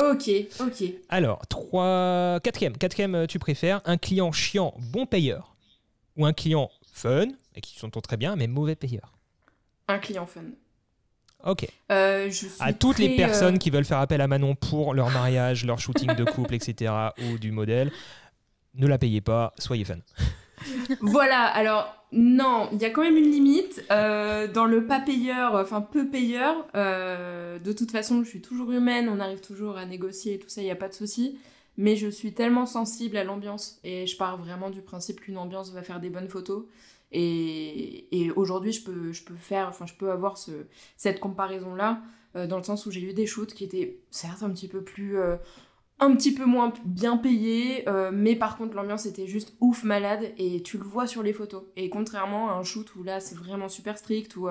Ok, ok. Alors, trois, quatrième, quatrième, tu préfères un client chiant, bon payeur, ou un client fun et qui s'entend très bien, mais mauvais payeur? Un client fun. Ok. Euh, à toutes les personnes euh, qui veulent faire appel à Manon pour leur mariage, leur shooting de couple, etc., ou du modèle, ne la payez pas, soyez fun. voilà, alors non, il y a quand même une limite. Euh, dans le pas payeur, enfin peu payeur, de toute façon, je suis toujours humaine, on arrive toujours à négocier et tout ça, il n'y a pas de souci. Mais je suis tellement sensible à l'ambiance et je pars vraiment du principe qu'une ambiance va faire des bonnes photos. Et, aujourd'hui, je peux, je peux faire, enfin, je peux avoir ce, cette comparaison-là, euh, dans le sens où j'ai eu des shoots qui étaient certes un petit peu plus euh, un petit peu moins bien payé, euh, mais par contre l'ambiance était juste ouf malade et tu le vois sur les photos. Et contrairement à un shoot où là c'est vraiment super strict, où,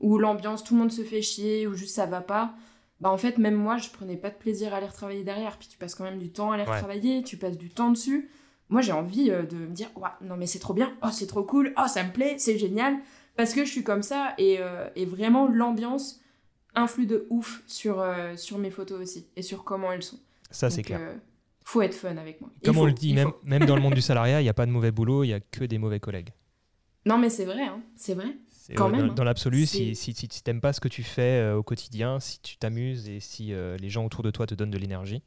où l'ambiance tout le monde se fait chier, ou juste ça va pas, bah en fait même moi je prenais pas de plaisir à aller retravailler derrière. Puis tu passes quand même du temps à aller retravailler, tu passes du temps dessus. Moi j'ai envie euh, de me dire, ouais, non mais c'est trop bien, oh c'est trop cool, oh ça me plaît, c'est génial, parce que je suis comme ça et, et vraiment l'ambiance influe de ouf sur, sur mes photos aussi et sur comment elles sont. Ça, c'est clair. Euh, faut être fun avec moi. Comme on le dit, même, même dans le monde du salariat, il n'y a pas de mauvais boulot, il n'y a que des mauvais collègues. Non, mais c'est vrai, hein. c'est vrai. Quand même, dans, dans l'absolu, si, si, si tu n'aimes pas ce que tu fais euh, au quotidien, si tu t'amuses et si euh, les gens autour de toi te donnent de l'énergie,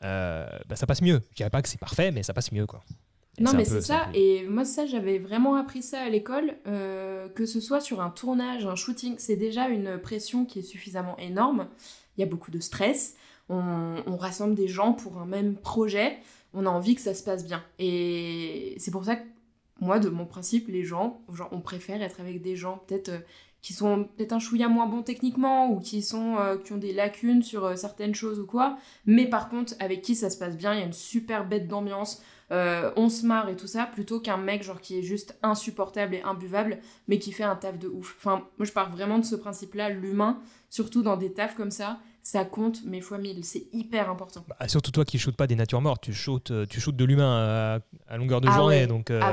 bah, ça passe mieux. Je dirais pas que c'est parfait, mais ça passe mieux. quoi. non, mais c'est ça. Et moi, ça, j'avais vraiment appris ça à l'école. que ce soit sur un tournage, un shooting, c'est déjà une pression qui est suffisamment énorme. Il y a beaucoup de stress on, rassemble des gens pour un même projet, on a envie que ça se passe bien. Et c'est pour ça que moi, de mon principe, les gens, genre, on préfère être avec des gens peut-être euh, qui sont peut-être un chouïa moins bons techniquement ou qui, sont, euh, qui ont des lacunes sur euh, certaines choses ou quoi, mais par contre, avec qui ça se passe bien, il y a une super bête d'ambiance, on se marre et tout ça, plutôt qu'un mec genre qui est juste insupportable et imbuvable, mais qui fait un taf de ouf. Enfin, moi je pars vraiment de ce principe-là, l'humain, surtout dans des tafs comme ça, ça compte mais fois mille. C'est hyper important. Bah, surtout toi qui shootes pas des natures mortes, tu shootes, euh, tu shootes de l'humain à, longueur de ah journée. Donc, euh, ah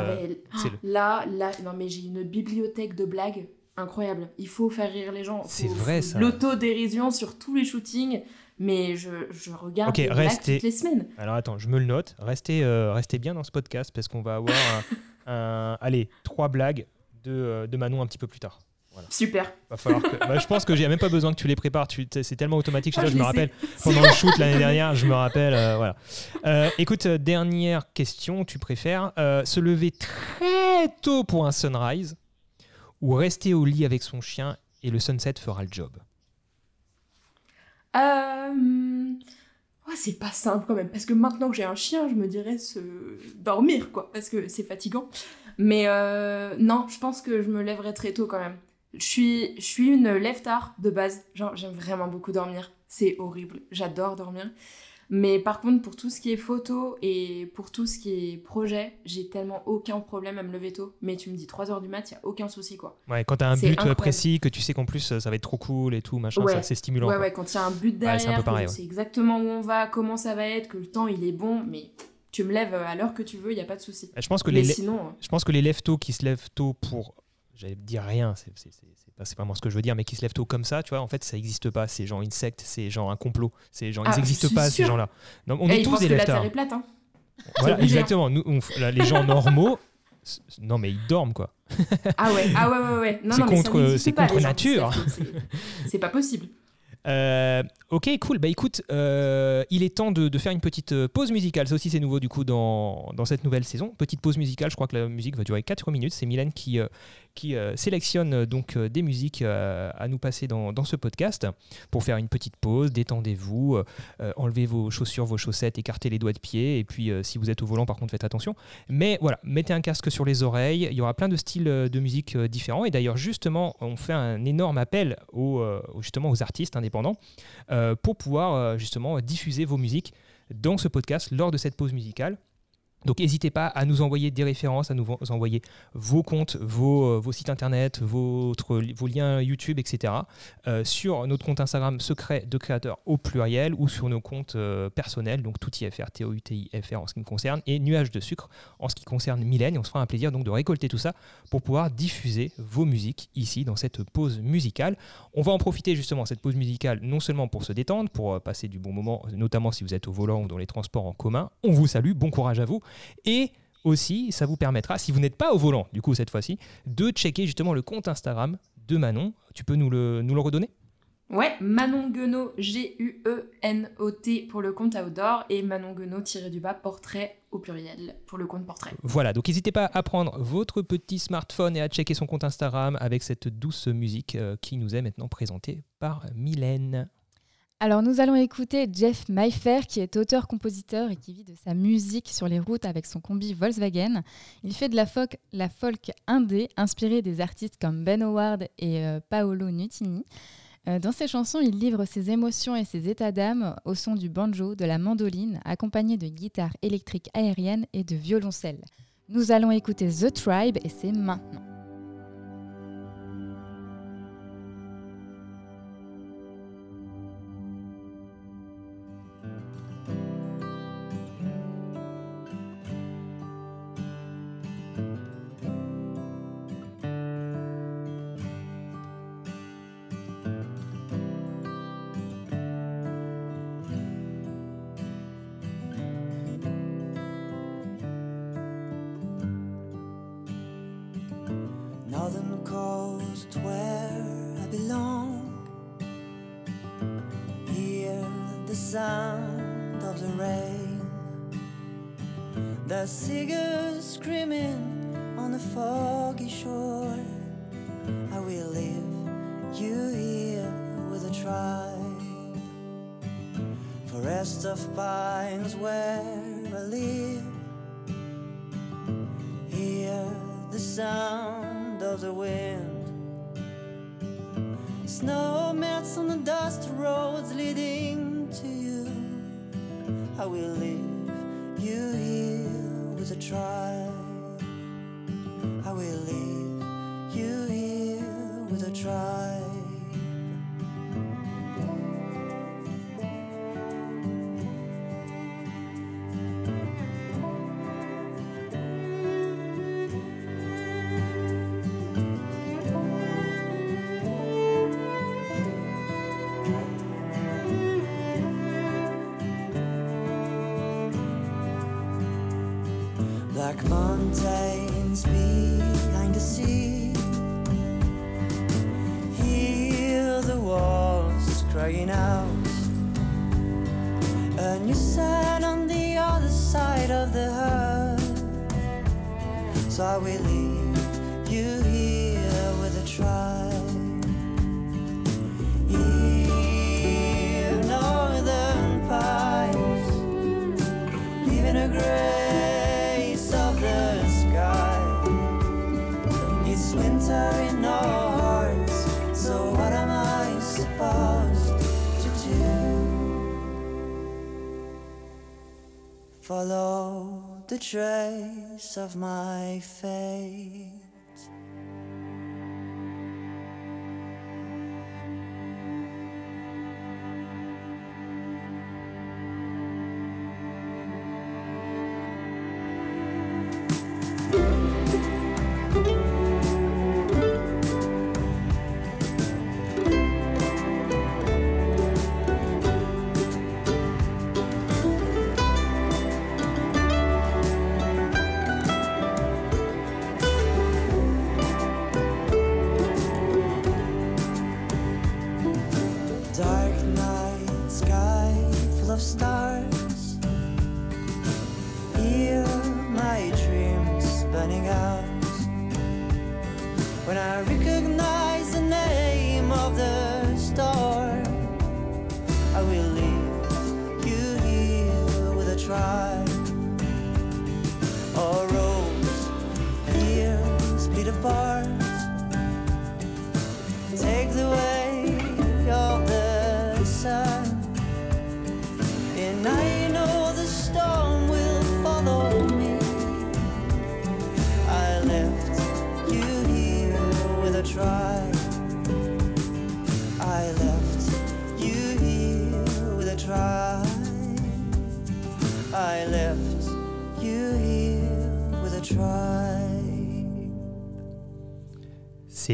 là, là, non mais j'ai une bibliothèque de blagues incroyable. Il faut faire rire les gens. C'est vrai ça. L'autodérision sur tous les shootings. Mais je, je regarde okay, toutes les semaines. Alors attends, je me le note. Restez, euh, restez bien dans ce podcast parce qu'on va avoir un, allez, trois blagues de, de Manon un petit peu plus tard. Super. Va falloir bah, je pense que j'ai même pas besoin que tu les prépares. Tu... C'est tellement automatique. Ah, je, me rappelle pendant le shoot l'année dernière, je me rappelle. Euh, voilà. Euh, écoute, euh, dernière question. Tu préfères se lever très tôt pour un sunrise ou rester au lit avec son chien et le sunset fera le job c'est pas simple quand même. Parce que maintenant que j'ai un chien, je me dirais se dormir, quoi. Parce que c'est fatigant. Mais non, je pense que je me lèverai très tôt quand même. Je suis, je suis une lève-tard de base. Genre, j'aime vraiment beaucoup dormir. C'est horrible. J'adore dormir. Mais par contre, pour tout ce qui est photo et pour tout ce qui est projet, j'ai tellement aucun problème à me lever tôt. Mais tu me dis 3h du mat, il n'y a aucun souci quoi. Ouais, quand tu as un but précis, que tu sais qu'en plus ça va être trop cool et tout, machin, c'est stimulant. Ouais, ouais, quand il y a un but derrière, ouais, c'est exactement où on va, comment ça va être, que le temps il est bon, mais tu me lèves à l'heure que tu veux, il n'y a pas de souci. Je pense que les sinon, je pense que les lève tôt qui se lèvent tôt pour j'allais dire rien, c'est pas vraiment ce que je veux dire, mais qui se lèvent tôt comme ça, tu vois, en fait, ça n'existe pas. Ces gens insectes, c'est genre un complot. Ces gens, ils n'existent ah, pas, ces gens-là. on est tous des est plate, hein. Voilà, exactement. Nous, les gens normaux, non, mais ils dorment, quoi. ah ouais, ah ouais, ouais, ouais. C'est contre, c'est contre nature. C'est pas possible. Euh, ok, cool. Bah écoute, euh, il est temps de, faire une petite euh, pause musicale. Ça aussi, c'est nouveau du coup dans, dans, cette nouvelle saison. Petite pause musicale. Je crois que la musique va durer 4 minutes. C'est Mylène qui, qui sélectionne donc des musiques à nous passer dans, ce podcast pour faire une petite pause. Détendez-vous, enlevez vos chaussures, vos chaussettes, écartez les doigts de pied. Et puis, si vous êtes au volant, par contre, faites attention. Mais voilà, mettez un casque sur les oreilles. Il y aura plein de styles de musique différents. Et d'ailleurs, justement, on fait un énorme appel aux, justement aux artistes indépendants pour pouvoir euh, justement diffuser vos musiques dans ce podcast lors de cette pause musicale. Donc n'hésitez pas à nous envoyer des références, à nous envoyer vos comptes, vos, euh, sites internet, vos liens YouTube, etc. Euh, sur notre compte Instagram secret de créateur au pluriel ou sur nos comptes euh, personnels, donc tout IFR, T-O-U-T-I-F-R en ce qui me concerne, et Nuage de sucre en ce qui concerne Mylène. On se fera un plaisir donc de récolter tout ça pour pouvoir diffuser vos musiques ici dans cette pause musicale. On va en profiter justement cette pause musicale non seulement pour se détendre, pour passer du bon moment, notamment si vous êtes au volant ou dans les transports en commun. On vous salue, bon courage à vous. Et aussi, ça vous permettra, si vous n'êtes pas au volant, du coup, cette fois-ci, de checker justement le compte Instagram de Manon. Tu peux nous le, nous le redonner? Ouais, Manon Guenot, G-U-E-N-O-T pour le compte outdoor et Manon Guenot tiré du bas portrait au pluriel pour le compte portrait. Voilà, donc n'hésitez pas à prendre votre petit smartphone et à checker son compte Instagram avec cette douce musique euh, qui nous est maintenant présentée par Mylène. Alors nous allons écouter Jeff Mayfair qui est auteur-compositeur et qui vit de sa musique sur les routes avec son combi Volkswagen. Il fait de la folk, la folk indé inspirée des artistes comme Ben Howard et euh, Paolo Nutini. Euh, dans ses chansons, il livre ses émotions et ses états d'âme au son du banjo, de la mandoline, accompagné de guitares électriques aériennes et de violoncelles. Nous allons écouter The Tribe et c'est maintenant. Sound of the rain. The seagulls screaming on the foggy shore. I will leave you here with a tribe. Forest of pines where I live. Hear the sound of the wind. Snow melts on the dust roads leading. I will leave you here with a try. I will leave you here with a tribe.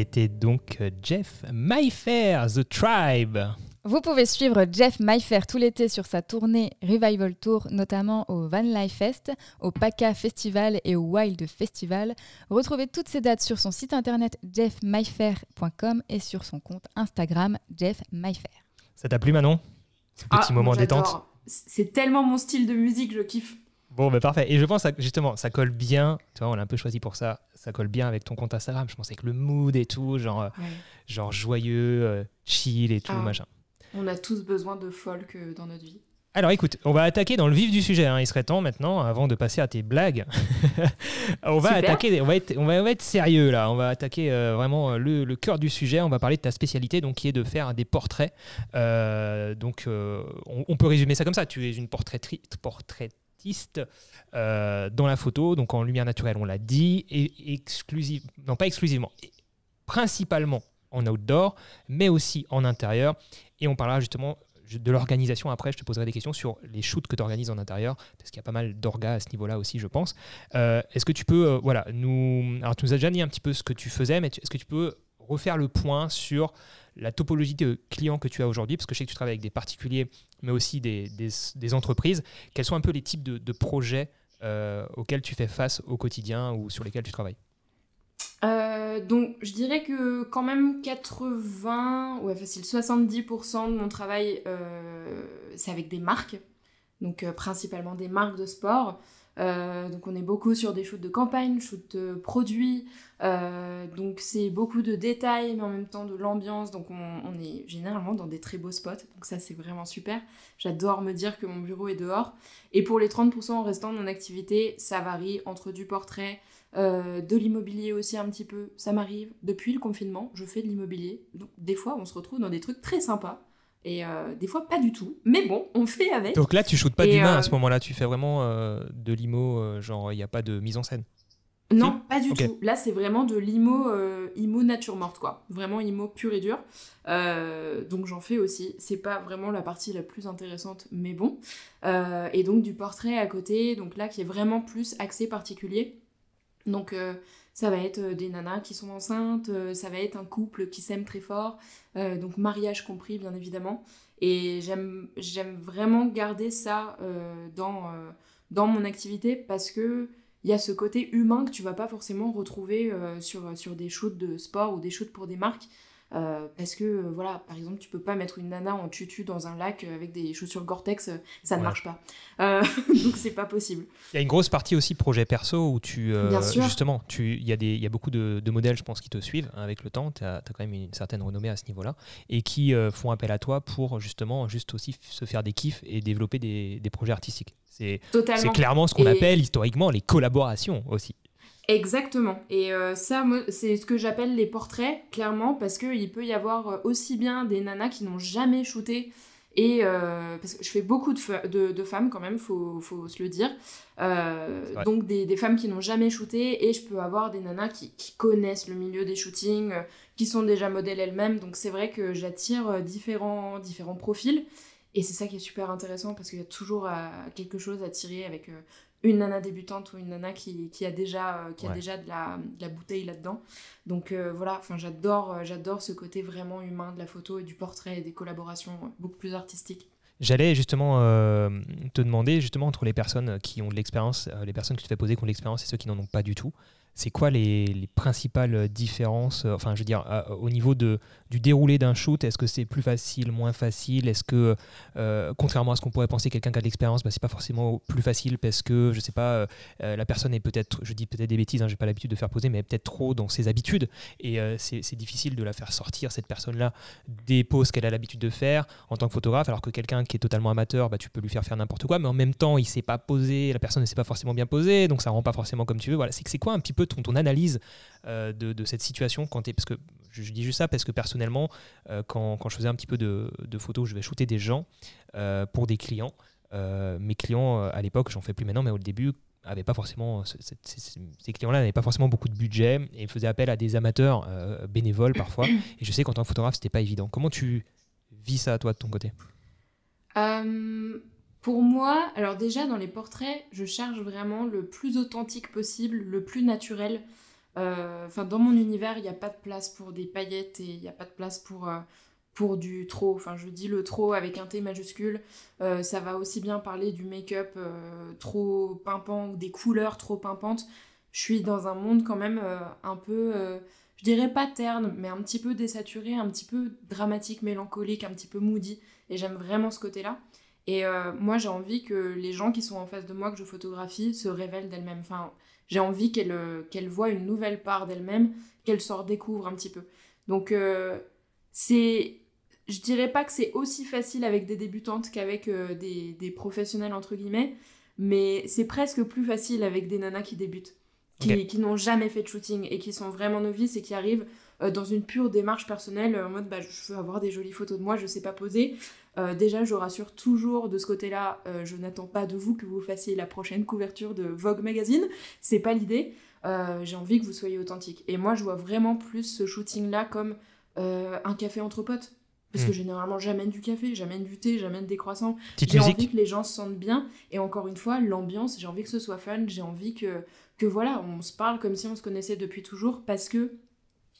C'était donc euh, Jeff Mayfair, The Tribe. Vous pouvez suivre Jeff Mayfair tout l'été sur sa tournée Revival Tour, notamment au Van Life Fest, au PACA Festival et au Wild Festival. Retrouvez toutes ces dates sur son site internet jeffmayfair.com et sur son compte Instagram Jeff Mayfair. Ça t'a plu Manon? Ce petit Ah, moment détente. C'est tellement mon style de musique, je kiffe. Bon, bah parfait. Et je pense que justement, ça colle bien. Tu vois, on l'a un peu choisi pour ça. Ça colle bien avec ton compte Instagram. Je pense avec le mood et tout, genre, euh, genre joyeux, euh, chill et tout, Ah. machin. On a tous besoin de folk dans notre vie. Alors écoute, on va attaquer dans le vif du sujet. hein. Il serait temps maintenant, avant de passer à tes blagues. on va Super. attaquer, on va être, on va, on va être sérieux là. On va attaquer euh, vraiment le, le cœur du sujet. On va parler de ta spécialité, donc qui est de faire des portraits. Euh, donc euh, on, on peut résumer ça comme ça. Tu es une portraitri- euh, dans la photo, donc en lumière naturelle, on l'a dit, et exclusive, non pas exclusivement, principalement en outdoor, mais aussi en intérieur. Et on parlera justement de l'organisation après. Je te poserai des questions sur les shoots que tu organises en intérieur, parce qu'il y a pas mal d'orgas à ce niveau-là aussi, je pense. Euh, est-ce que tu peux, euh, voilà, nous. Alors, tu nous as déjà dit un petit peu ce que tu faisais, mais est-ce que tu peux refaire le point sur la topologie de clients que tu as aujourd'hui Parce que je sais que tu travailles avec des particuliers, mais aussi des, entreprises. Quels sont un peu les types de, projets euh, auxquels tu fais face au quotidien ou sur lesquels tu travailles? Euh, donc, je dirais que quand même 80, ouais, facile, 70% de mon travail, euh, c'est avec des marques. Donc, principalement des marques de sport. Euh, donc, on est beaucoup sur des shoots de campagne, shoots de produits. Euh, donc, c'est beaucoup de détails, mais en même temps de l'ambiance. Donc, on, est généralement dans des très beaux spots. Donc, ça, c'est vraiment super. J'adore me dire que mon bureau est dehors. Et pour les 30% restants de mon activité, ça varie entre du portrait, euh, de l'immobilier aussi un petit peu, ça m'arrive. Depuis le confinement, je fais de l'immobilier. Donc des fois, on se retrouve dans des trucs très sympas. Et euh, des fois, pas du tout. Mais bon, on fait avec. Donc là, tu shootes pas d'humain euh, à ce moment-là, tu fais vraiment euh, de l'IMO, euh, genre il n'y a pas de mise en scène. Non, pas du tout. Là, c'est vraiment de l'IMO, IMO nature morte, quoi. Vraiment IMO pur et dur. Donc j'en fais aussi. C'est pas vraiment la partie la plus intéressante, mais bon. Et donc du portrait à côté, donc là qui est vraiment plus axé particulier. Donc ça va être euh, des nanas qui sont enceintes, euh, ça va être un couple qui s'aime très fort, euh, donc mariage compris bien évidemment. Et j'aime vraiment garder ça dans, dans mon activité parce que il y a ce côté humain que tu vas pas forcément retrouver sur, sur des shoots de sport ou des shoots pour des marques. Euh, parce que euh, voilà, par exemple, tu peux pas mettre une nana en tutu dans un lac euh, avec des chaussures Gore-Tex, ça ne Ouais. marche pas. Euh, donc c'est pas possible. Il y a une grosse partie aussi projet perso où tu, Bien sûr. justement, tu, il y a des, il y a beaucoup de, de modèles, je pense, qui te suivent hein, avec le temps. Tu as, quand même une certaine renommée à ce niveau-là et qui font appel à toi pour justement juste aussi se faire des kiffs et développer des, des projets artistiques. C'est clairement ce qu'on Et- appelle historiquement les collaborations aussi. Exactement. Et euh, ça, c'est ce que j'appelle les portraits, clairement, parce qu'il peut y avoir euh, aussi bien des nanas qui n'ont jamais shooté, et euh, parce que je fais beaucoup de, fe- de, de femmes quand même, faut, faut se le dire. Euh, donc des, des femmes qui n'ont jamais shooté, et je peux avoir des nanas qui, qui connaissent le milieu des shootings, qui sont déjà modèles elles-mêmes. Donc c'est vrai que j'attire différents, différents profils. Et c'est ça qui est super intéressant parce qu'il y a toujours quelque chose à tirer avec une nana débutante ou une nana qui, qui a déjà, euh, qui a déjà de, la, de la bouteille là-dedans. Donc euh, voilà, enfin j'adore, euh, j'adore ce côté vraiment humain de la photo et du portrait et des collaborations beaucoup plus artistiques. J'allais justement euh, te demander, justement, entre les personnes qui ont de l'expérience, les personnes que tu fais poser qui ont de l'expérience et ceux qui n'en ont pas du tout, c'est quoi les, les principales différences, enfin, je veux dire, au niveau de, du déroulé d'un shoot Est-ce que c'est plus facile, moins facile? Est-ce que, euh, contrairement à ce qu'on pourrait penser, quelqu'un qui a de l'expérience, bah, c'est pas forcément plus facile parce que, je sais pas, euh, euh, la personne est peut-être, je dis peut-être des bêtises, hein, j'ai pas l'habitude de faire poser, mais peut-être trop dans ses habitudes et c'est difficile de la faire sortir, cette personne-là, des poses qu'elle a l'habitude de faire en tant que photographe, alors que quelqu'un qui est totalement amateur, bah, tu peux lui faire faire n'importe quoi, mais en même temps, il sait pas poser, la personne ne sait pas forcément bien poser, donc ça rend pas forcément comme tu veux. Voilà, c'est quoi un petit peu ton, analyse de, cette situation quand t'es- parce que je, dis juste ça parce que personnellement, euh, quand, quand je faisais un petit peu de, de photos, je vais shooter des gens euh, pour des clients. euh, mes clients à l'époque, j'en fais plus maintenant, mais au début avaient pas forcément ces, clients-là n'avaient pas forcément beaucoup de budget et faisaient appel à des amateurs bénévoles parfois. Et je sais qu'en tant que photographe, c'était pas évident. Comment tu vis ça toi de ton côté? Pour moi, alors déjà dans les portraits, je cherche vraiment le plus authentique possible, le plus naturel. Euh, Enfin, dans mon univers, il n'y a pas de place pour des paillettes et il n'y a pas de place pour, euh, pour du trop. Enfin, je dis le trop avec un T majuscule. Euh, ça va aussi bien parler du make-up trop pimpant ou des couleurs trop pimpantes. Je suis dans un monde quand même un peu, je dirais pas terne, mais un petit peu désaturé, un petit peu dramatique, mélancolique, un petit peu moody. Et j'aime vraiment ce côté-là. Et moi, j'ai envie que les gens qui sont en face de moi, que je photographie, se révèlent d'elles-mêmes. Enfin, j'ai envie qu'elles euh, qu'elles voient une nouvelle part d'elles-mêmes, qu'elles se redécouvrent un petit peu. Donc, euh, c'est. je dirais pas que c'est aussi facile avec des débutantes qu'avec euh, des, des professionnels, entre guillemets, mais c'est presque plus facile avec des nanas qui débutent, qui, qui n'ont jamais fait de shooting et qui sont vraiment novices et qui arrivent euh, dans une pure démarche personnelle euh, en mode bah, je veux avoir des jolies photos de moi, je sais pas poser. Euh, déjà, je rassure toujours de ce côté-là, euh, je n'attends pas de vous que vous fassiez la prochaine couverture de Vogue Magazine, c'est pas l'idée. Euh, J'ai envie que vous soyez authentique. Et moi, je vois vraiment plus ce shooting-là comme un café entre potes. Parce que Mm. généralement, j'amène du café, j'amène du thé, j'amène des croissants. J'ai envie que les gens se sentent bien. Et encore une fois, l'ambiance, j'ai envie que ce soit fun. J'ai envie que, que voilà, on se parle comme si on se connaissait depuis toujours. Parce que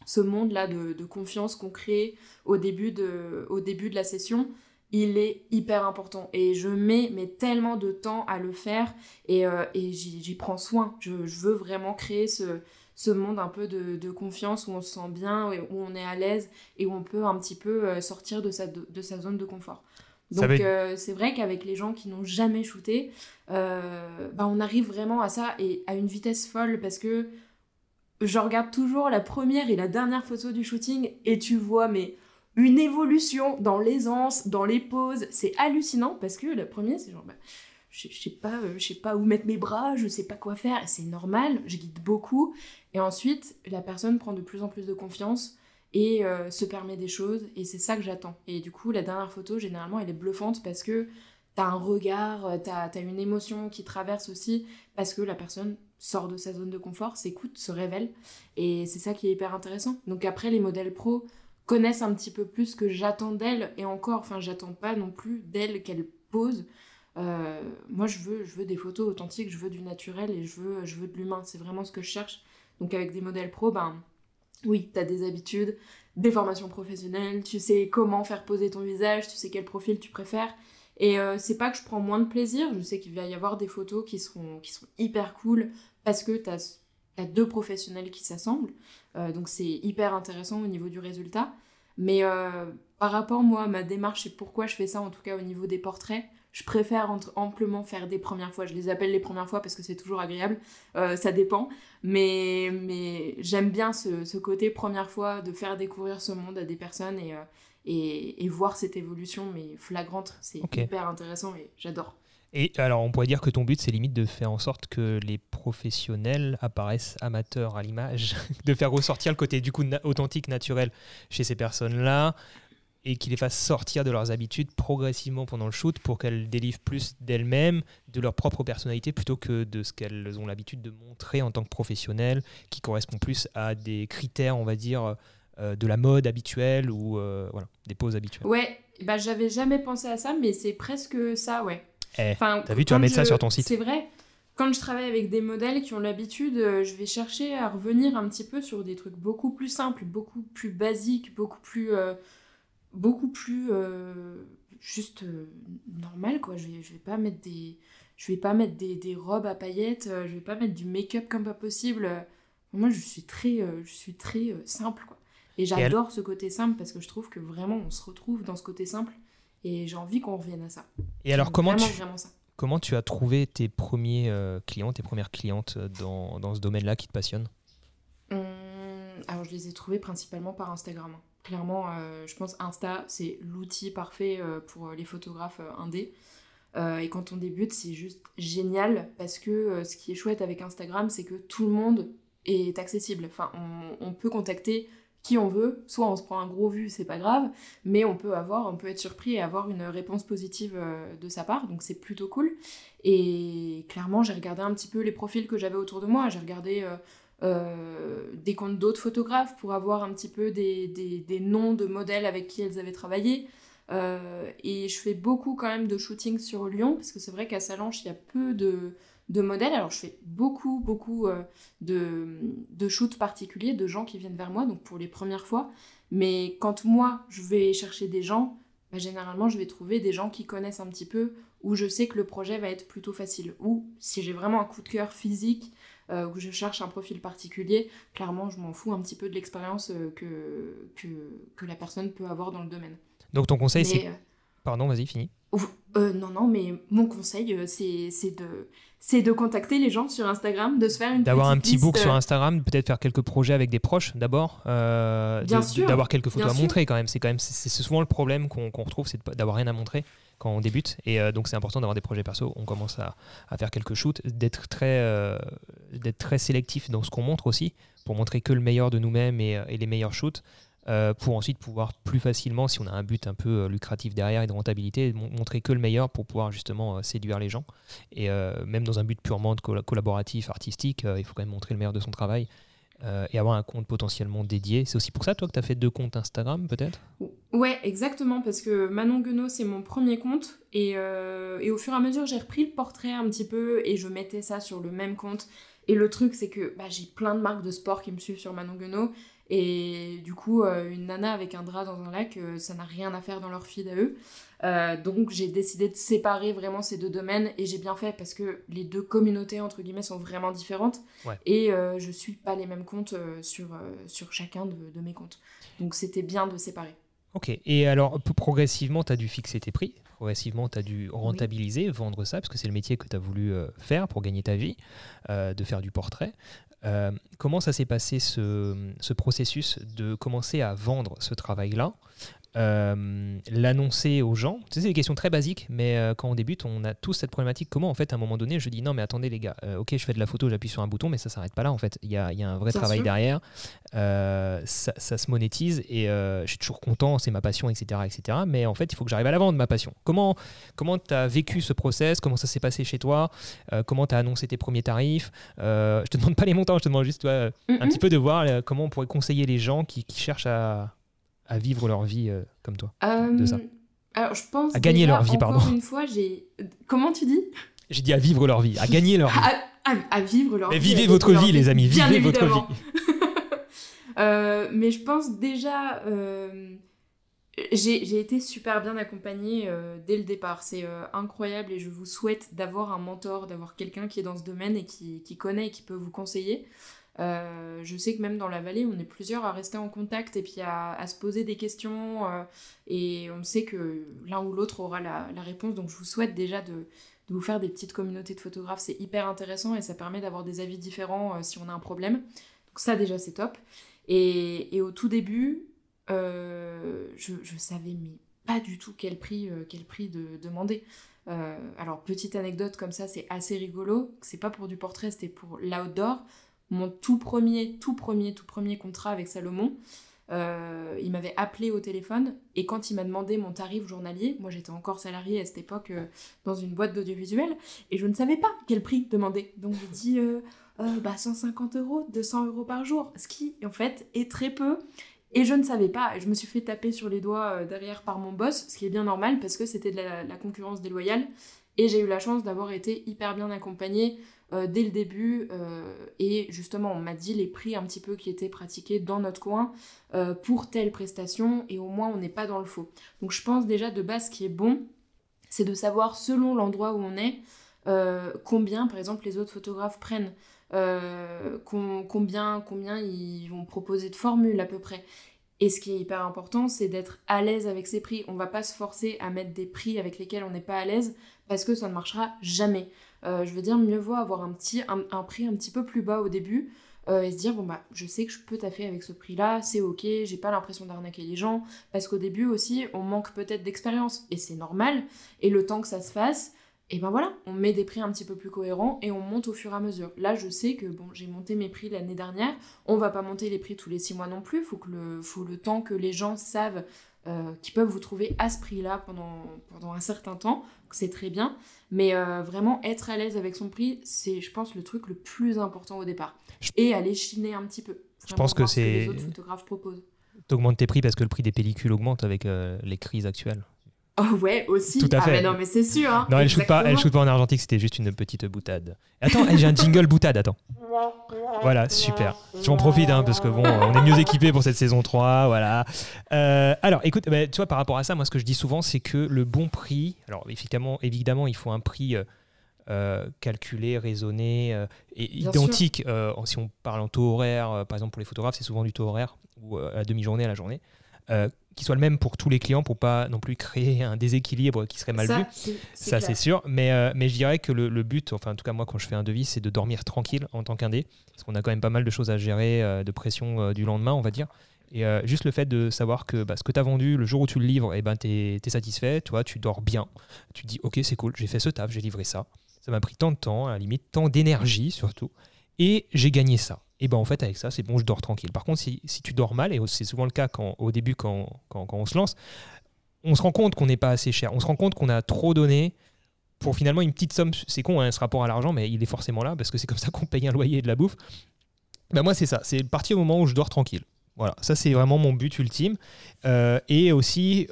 ce monde-là de, de confiance qu'on crée au début, de, au début de la session, il est hyper important. Et je mets mais tellement de temps à le faire. Et, euh, et j'y j'y prends soin. Je, je veux vraiment créer ce, ce monde un peu de, de confiance où on se sent bien, où on est à l'aise et où on peut un petit peu euh, sortir de sa, de, de sa zone de confort. Donc veut- euh, c'est vrai qu'avec les gens qui n'ont jamais shooté, euh, bah, on arrive vraiment à ça et à une vitesse folle parce que je regarde toujours la première et la dernière photo du shooting et tu vois mais une évolution dans l'aisance, dans les poses, c'est hallucinant parce que la première c'est genre bah, je, sais pas euh, je sais pas où mettre mes bras, je sais pas quoi faire, c'est normal, je guide beaucoup et ensuite la personne prend de plus en plus de confiance et euh, se permet des choses et c'est ça que j'attends. Et du coup la dernière photo généralement elle est bluffante parce que t'as un regard, euh, t'as as une émotion qui traverse aussi parce que la personne sort de sa zone de confort, s'écoute, se révèle et c'est ça qui est hyper intéressant. Donc après les modèles pro connaissent un petit peu plus que j'attends d'elles et encore, enfin j'attends pas non plus d'elles qu'elles posent. Euh, moi je veux, je veux des photos authentiques, je veux du naturel et je veux, je veux de l'humain, c'est vraiment ce que je cherche. Donc avec des modèles pro, ben oui, t'as des habitudes, des formations professionnelles, tu sais comment faire poser ton visage, tu sais quel profil tu préfères. Et euh, c'est pas que je prends moins de plaisir, je sais qu'il va y avoir des photos qui seront, qui seront hyper cool parce que t'as deux professionnels qui s'assemblent. Euh, donc c'est hyper intéressant au niveau du résultat. Mais euh, par rapport, moi, à ma démarche et pourquoi je fais ça, en tout cas au niveau des portraits, je préfère entre- amplement faire des premières fois. Je les appelle les premières fois parce que c'est toujours agréable. Euh, ça dépend. Mais, mais j'aime bien ce, ce côté première fois de faire découvrir ce monde à des personnes et, et, et voir cette évolution, mais flagrante. C'est hyper intéressant et j'adore. Et alors, on pourrait dire que ton but, c'est limite de faire en sorte que les professionnels apparaissent amateurs à l'image, de faire ressortir le côté du coup authentique, naturel chez ces personnes-là, et qui les fassent sortir de leurs habitudes progressivement pendant le shoot pour qu'elles délivrent plus d'elles-mêmes, de leur propre personnalité, plutôt que de ce qu'elles ont l'habitude de montrer en tant que professionnelles, qui correspond plus à des critères, on va dire, euh, de la mode habituelle ou euh, voilà, des poses habituelles. Ouais, bah j'avais jamais pensé à ça, mais c'est presque ça, ouais. Eh, Enfin, T'as vu, tu vas mettre ça sur ton site. C'est vrai. Quand je travaille avec des modèles qui ont l'habitude, euh, je vais chercher à revenir un petit peu sur des trucs beaucoup plus simples, beaucoup plus basiques, beaucoup plus, euh, beaucoup plus euh, juste euh, normal quoi. Je vais, je vais pas mettre des, je vais pas mettre des, des robes à paillettes, je vais pas mettre du make-up comme pas possible. Moi, je suis très, je suis très simple quoi. Et j'adore ce côté simple parce que je trouve que vraiment on se retrouve dans ce côté simple et j'ai envie qu'on revienne à ça. Et alors, comment vraiment, tu, vraiment ça. Comment tu as trouvé tes premiers euh, clients, tes premières clientes euh, dans, dans ce domaine-là qui te passionne? Hum, alors, je les ai trouvés principalement par Instagram. Clairement, euh, je pense Insta, c'est l'outil parfait euh, pour les photographes euh, indés. Et quand on débute, c'est juste génial parce que ce qui est chouette avec Instagram, c'est que tout le monde est accessible. Enfin, on, on peut contacter qui on veut. Soit on se prend un gros vu, c'est pas grave, mais on peut avoir, on peut être surpris et avoir une réponse positive euh, de sa part. Donc c'est plutôt cool. Et clairement, j'ai regardé un petit peu les profils que j'avais autour de moi. J'ai regardé euh, euh, des comptes d'autres photographes pour avoir un petit peu des, noms de modèles avec qui elles avaient travaillé. Et je fais beaucoup quand même de shooting sur Lyon, parce que c'est vrai qu'à Salanches, il y a peu de, de modèles. Alors je fais beaucoup, beaucoup euh, de, de shoots particuliers, de gens qui viennent vers moi, donc pour les premières fois. Mais quand moi, je vais chercher des gens, bah, généralement, je vais trouver des gens qui connaissent un petit peu, où je sais que le projet va être plutôt facile. Ou si j'ai vraiment un coup de cœur physique, euh, où je cherche un profil particulier, clairement, je m'en fous un petit peu de l'expérience euh, que, que, que la personne peut avoir dans le domaine. Donc ton conseil, c'est... Euh, Pardon, vas-y, fini. Euh, non, non, mais mon conseil, euh, c'est de, c'est de contacter les gens sur Instagram, de se faire une D'avoir un petit book sur euh, Instagram, peut-être faire quelques projets avec des proches d'abord, euh, d'avoir quelques photos à sûr. montrer quand même. C'est quand même c'est souvent le problème qu'on retrouve, c'est d'avoir rien à montrer quand on débute. Et euh, donc c'est important d'avoir des projets perso. On commence à, à faire quelques shoots, d'être très euh, d'être très sélectif dans ce qu'on montre aussi, pour montrer que le meilleur de nous-mêmes et, et les meilleurs shoots. Euh, pour ensuite pouvoir plus facilement, si on a un but un peu euh, lucratif derrière et de rentabilité, mon- montrer que le meilleur pour pouvoir justement euh, séduire les gens. Et même dans un but purement collaboratif, artistique, il faut quand même montrer le meilleur de son travail et avoir un compte potentiellement dédié. C'est aussi pour ça, toi, que tu as fait deux comptes Instagram, peut-être? Ouais, exactement, parce que Manon Guenot, c'est mon premier compte, et, et au fur et à mesure, j'ai repris le portrait un petit peu, et je mettais ça sur le même compte. Et le truc, c'est que bah, j'ai plein de marques de sport qui me suivent sur Manon Guenot, et du coup, euh, une nana avec un drap dans un lac, euh, ça n'a rien à faire dans leur feed à eux. Euh, donc j'ai décidé de séparer vraiment ces deux domaines, et j'ai bien fait, parce que les deux communautés, entre guillemets, sont vraiment différentes, Ouais. et euh, je suis pas les mêmes comptes euh, sur, sur chacun de, de mes comptes. Donc c'était bien de séparer. Ok. Et alors, progressivement, tu as dû fixer tes prix. Progressivement, tu as dû rentabiliser, vendre ça, parce que c'est le métier que tu as voulu faire pour gagner ta vie, de faire du portrait. Euh, comment ça s'est passé ce, ce processus de commencer à vendre ce travail-là? Euh, l'annoncer aux gens Tu sais, c'est des questions très basiques, mais euh, quand on débute, on a tous cette problématique. Comment, en fait, à un moment donné, je dis non, mais attendez, les gars, euh, ok, je fais de la photo, j'appuie sur un bouton, mais ça s'arrête pas là, en fait. Il y a, y a un vrai Bien travail sûr. derrière. Ça, ça se monétise et je suis toujours content, c'est ma passion, etc., etc. Mais en fait, il faut que j'arrive à la vendre, ma passion. Comment comment tu as vécu ce process? Comment ça s'est passé chez toi? Comment tu as annoncé tes premiers tarifs? Je te demande pas les montants, je te demande juste toi, un petit peu de voir comment on pourrait conseiller les gens qui, qui cherchent à, à vivre leur vie euh, comme toi. de ça. Euh, Alors, je pense. À gagner déjà, leur vie, encore pardon. une fois, j'ai. Comment tu dis? J'ai dit à vivre leur vie, à gagner leur vie. à, à- à vivre leur Mais vie. vivez votre vie, les amis, vivez votre vie. Euh, mais je pense déjà. euh, j'ai été super bien accompagnée dès le départ. C'est incroyable et je vous souhaite d'avoir un mentor, d'avoir quelqu'un qui est dans ce domaine et qui, qui connaît et qui peut vous conseiller. Euh, je sais que même dans la vallée, on est plusieurs à rester en contact et puis à, se poser des questions. euh, et on sait que l'un ou l'autre aura la, réponse. Donc je vous souhaite déjà de, vous faire des petites communautés de photographes. C'est hyper intéressant et ça permet d'avoir des avis différents euh, si on a un problème. Donc ça déjà c'est top. Et, au tout début, je, je savais mais pas du tout quel prix, quel prix de, demander. Alors petite anecdote comme ça, c'est assez rigolo. C'est pas pour du portrait, c'était pour l'outdoor. Mon tout premier, tout premier, tout premier contrat avec Salomon. euh, il m'avait appelé au téléphone et quand il m'a demandé mon tarif journalier, moi j'étais encore salariée à cette époque euh, dans une boîte d'audiovisuel et je ne savais pas quel prix demander. Donc j'ai dit euh, euh, bah 150 euros, 200 euros par jour, ce qui en fait est très peu. Et je ne savais pas, je me suis fait taper sur les doigts derrière par mon boss, ce qui est bien normal parce que c'était de la concurrence déloyale. Et j'ai eu la chance d'avoir été hyper bien accompagnée euh, dès le début. euh, et justement, on m'a dit les prix un petit peu qui étaient pratiqués dans notre coin euh, pour telle prestation, et au moins on n'est pas dans le faux. Donc je pense déjà de base, ce qui est bon, c'est de savoir selon l'endroit où on est, combien par exemple les autres photographes prennent. com- combien, combien ils vont proposer de formules à peu près. Et ce qui est hyper important, c'est d'être à l'aise avec ses prix. On va pas se forcer à mettre des prix avec lesquels on n'est pas à l'aise parce que ça ne marchera jamais. Euh, je veux dire, mieux vaut avoir un, petit, prix un petit peu plus bas au début euh, et se dire, bon bah, je sais que je peux taffer avec ce prix-là, c'est ok, j'ai pas l'impression d'arnaquer les gens. Parce qu'au début aussi, on manque peut-être d'expérience et c'est normal. Et le temps que ça se fasse, et ben voilà, on met des prix un petit peu plus cohérents et on monte au fur et à mesure. Là, je sais que bon, j'ai monté mes prix l'année dernière. On va pas monter les prix tous les six mois non plus. Faut que le, faut le temps que les gens savent euh, qu'ils peuvent vous trouver à ce prix-là pendant, pendant un certain temps. C'est très bien. Mais euh, vraiment, être à l'aise avec son prix, c'est, je pense, le truc le plus important au départ. Je- Et aller chiner un petit peu. Je pense que voir ce c'est- les autres photographes proposent. T'augmentes tes prix parce que le prix des pellicules augmente avec euh, les crises actuelles. Oh ouais, aussi. Tout à ah fait. mais non, mais c'est sûr. hein. Non, elle shoot pas, elle shoot pas en argentique, c'était juste une petite boutade. Attends, j'ai un jingle boutade, attends. Voilà, super. J'en profite hein, parce que bon, on est mieux équipé pour cette saison 3, voilà. Euh, alors, écoute, bah, tu vois, par rapport à ça, moi, ce que je dis souvent, c'est que le bon prix, alors évidemment, évidemment il faut un prix euh, euh, calculé, raisonné euh, et Bien identique. en- si on parle en taux horaire, par exemple pour les photographes, c'est souvent du taux horaire ou à la demi-journée, à la journée. Euh, qui soit le même pour tous les clients pour pas non plus créer un déséquilibre qui serait mal ça, vu. Ça, c'est sûr. Mais, euh, mais je dirais que le, le but, enfin, en tout cas, moi, quand je fais un devis, c'est de dormir tranquille en tant qu'indé. Parce qu'on a quand même pas mal de choses à gérer, euh, de pression euh, du lendemain, on va dire. Et juste le fait de savoir que bah, ce que tu as vendu, le jour où tu le livres, eh ben, tu es, satisfait, tu vois, tu dors bien. Tu te dis, OK, c'est cool, j'ai fait ce taf, j'ai livré ça. Ça m'a pris tant de temps, à la limite, tant d'énergie surtout. Et j'ai gagné ça. Et ben en fait, avec ça, c'est bon, je dors tranquille. Par contre, si, si tu dors mal, et c'est souvent le cas quand, au début quand, quand, on se lance, on se rend compte qu'on n'est pas assez cher. On se rend compte qu'on a trop donné pour finalement une petite somme. C'est con, hein, ce rapport à l'argent, mais il est forcément là parce que c'est comme ça qu'on paye un loyer et de la bouffe. Ben moi, c'est ça. C'est partir au moment où je dors tranquille. Voilà, ça c'est vraiment mon but ultime. Euh, et aussi,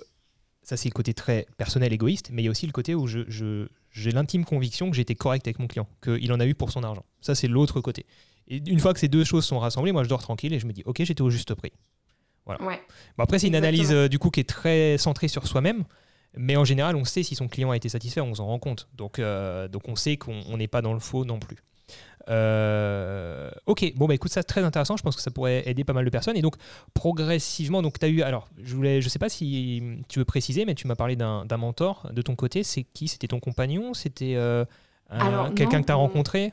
ça c'est le côté très personnel, égoïste, mais il y a aussi le côté où je, je- j'ai l'intime conviction que été correct avec mon client, qu'il en a eu pour son argent. Ça c'est l'autre côté. Et une fois que ces deux choses sont rassemblées, moi je dors tranquille et je me dis, ok, j'étais au juste prix. Ouais. Bon, après, c'est une analyse euh, du coup qui est très centrée sur soi-même. Mais en général, on sait si son client a été satisfait, on s'en rend compte. Donc, euh, donc on sait qu'on on n'est pas dans le faux non plus. Euh, ok, bon bah écoute, ça c'est très intéressant. Je pense que ça pourrait aider pas mal de personnes. Et donc progressivement, donc tu as eu. Alors, je voulais, je sais pas si tu veux préciser, mais tu m'as parlé d'un mentor de ton côté. C'est qui? C'était ton compagnon? C'était euh, quelqu'un que tu as rencontré?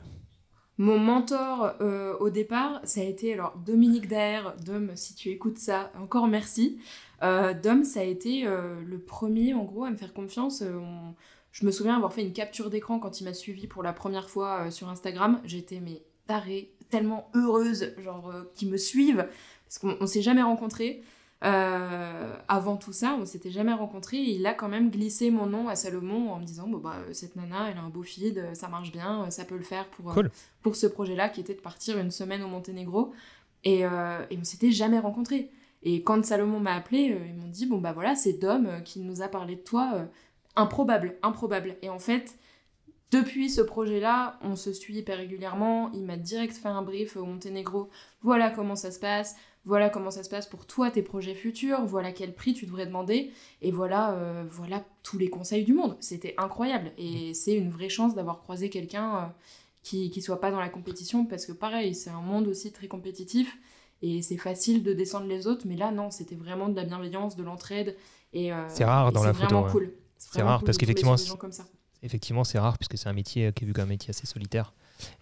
Mon mentor euh, au départ, ça a été alors Dominique Daher. Dom, si tu écoutes ça, encore merci. Euh, Dom, ça a été euh, le premier en gros à me faire confiance. On- Je me souviens avoir fait une capture d'écran quand il m'a suivi pour la première fois euh, sur Instagram. J'étais mais tarée, tellement heureuse, genre euh, qu'ils me suivent parce qu'on on s'est jamais rencontrés. Euh, avant tout ça, on s'était jamais rencontrés. et Il a quand même glissé mon nom à Salomon en me disant bon bah cette nana, elle a un beau feed, ça marche bien, ça peut le faire pour euh, pour ce projet-là qui était de partir une semaine au Monténégro. Et, euh, et on s'était jamais rencontrés. Et quand Salomon m'a appelé, ils m'ont dit bon bah voilà, c'est Dom qui nous a parlé de toi. Improbable, improbable. Et en fait, depuis ce projet-là, on se suit hyper régulièrement. Il m'a direct fait un brief au Monténégro. Voilà comment ça se passe. Voilà comment ça se passe pour toi, tes projets futurs. Voilà quel prix tu devrais demander. Et voilà, euh, voilà tous les conseils du monde. C'était incroyable. Et c'est une vraie chance d'avoir croisé quelqu'un euh, qui qui soit pas dans la compétition parce que pareil, c'est un monde aussi très compétitif. Et c'est facile de descendre les autres, mais là non, c'était vraiment de la bienveillance, de l'entraide. Et euh, C'est rare et dans la c'est photo, vraiment ouais. cool. C'est rare, parce qu'effectivement. Effectivement, c'est rare puisque c'est un métier euh, qui est vu comme un métier assez solitaire.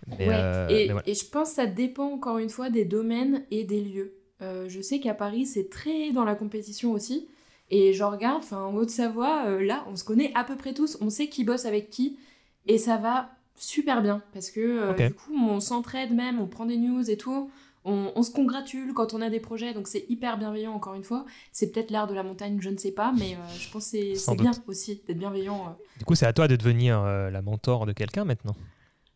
Mais, Ouais, euh, et, mais voilà. et je pense que ça dépend encore une fois des domaines et des lieux. Euh, je sais qu'à Paris, c'est très dans la compétition aussi. Et je regarde, enfin en Haute-Savoie, euh, là, on se connaît à peu près tous, on sait qui bosse avec qui, et ça va super bien parce que du coup, on s'entraide même, on prend des news et tout. On, on se congratule quand on a des projets, donc c'est hyper bienveillant encore une fois. C'est peut-être l'art de la montagne, je ne sais pas, mais euh, je pense que c'est bien aussi d'être bienveillant. euh. Du coup, c'est à toi de devenir euh, la mentor de quelqu'un maintenant.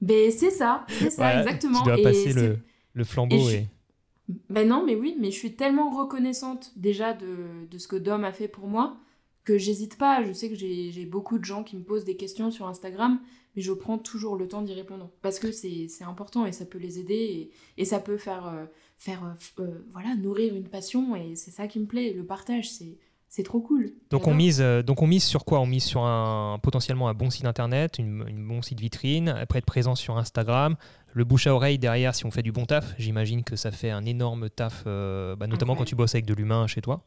Ben c'est ça, c'est ça, exactement. Tu dois Et passer le, le flambeau et je- et. Ben non, mais oui, mais je suis tellement reconnaissante déjà de, de ce que Dom a fait pour moi que j'hésite pas. Je sais que j'ai j'ai beaucoup de gens qui me posent des questions sur Instagram, mais je prends toujours le temps d'y répondre parce que c'est important et ça peut les aider et, ça peut faire, euh, euh, euh, nourrir une passion et c'est ça qui me plaît. Le partage, c'est c'est trop cool. Donc on, mise, euh, donc on mise sur quoi? On mise sur un, potentiellement un bon site internet, une, une bon site vitrine, après être présent sur Instagram, le bouche à oreille derrière si on fait du bon taf. J'imagine que ça fait un énorme taf, euh, bah, notamment quand tu bosses avec de l'humain chez toi.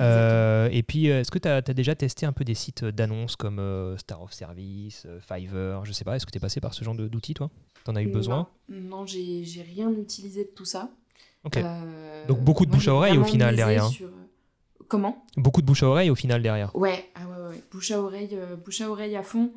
Euh, et puis, est-ce que tu as, déjà testé un peu des sites d'annonces comme euh, Star of Service, Fiverr Je sais pas, est-ce que tu es passé par ce genre d'outils toi? T'en as eu besoin? Non, non, j'ai rien utilisé de tout ça. Ok. Donc beaucoup de bouche à oreille au final derrière. sur- Comment? Beaucoup de bouche à oreille au final derrière. Ouais, ah ouais, ouais, bouche à oreille, euh, bouche à oreille à fond.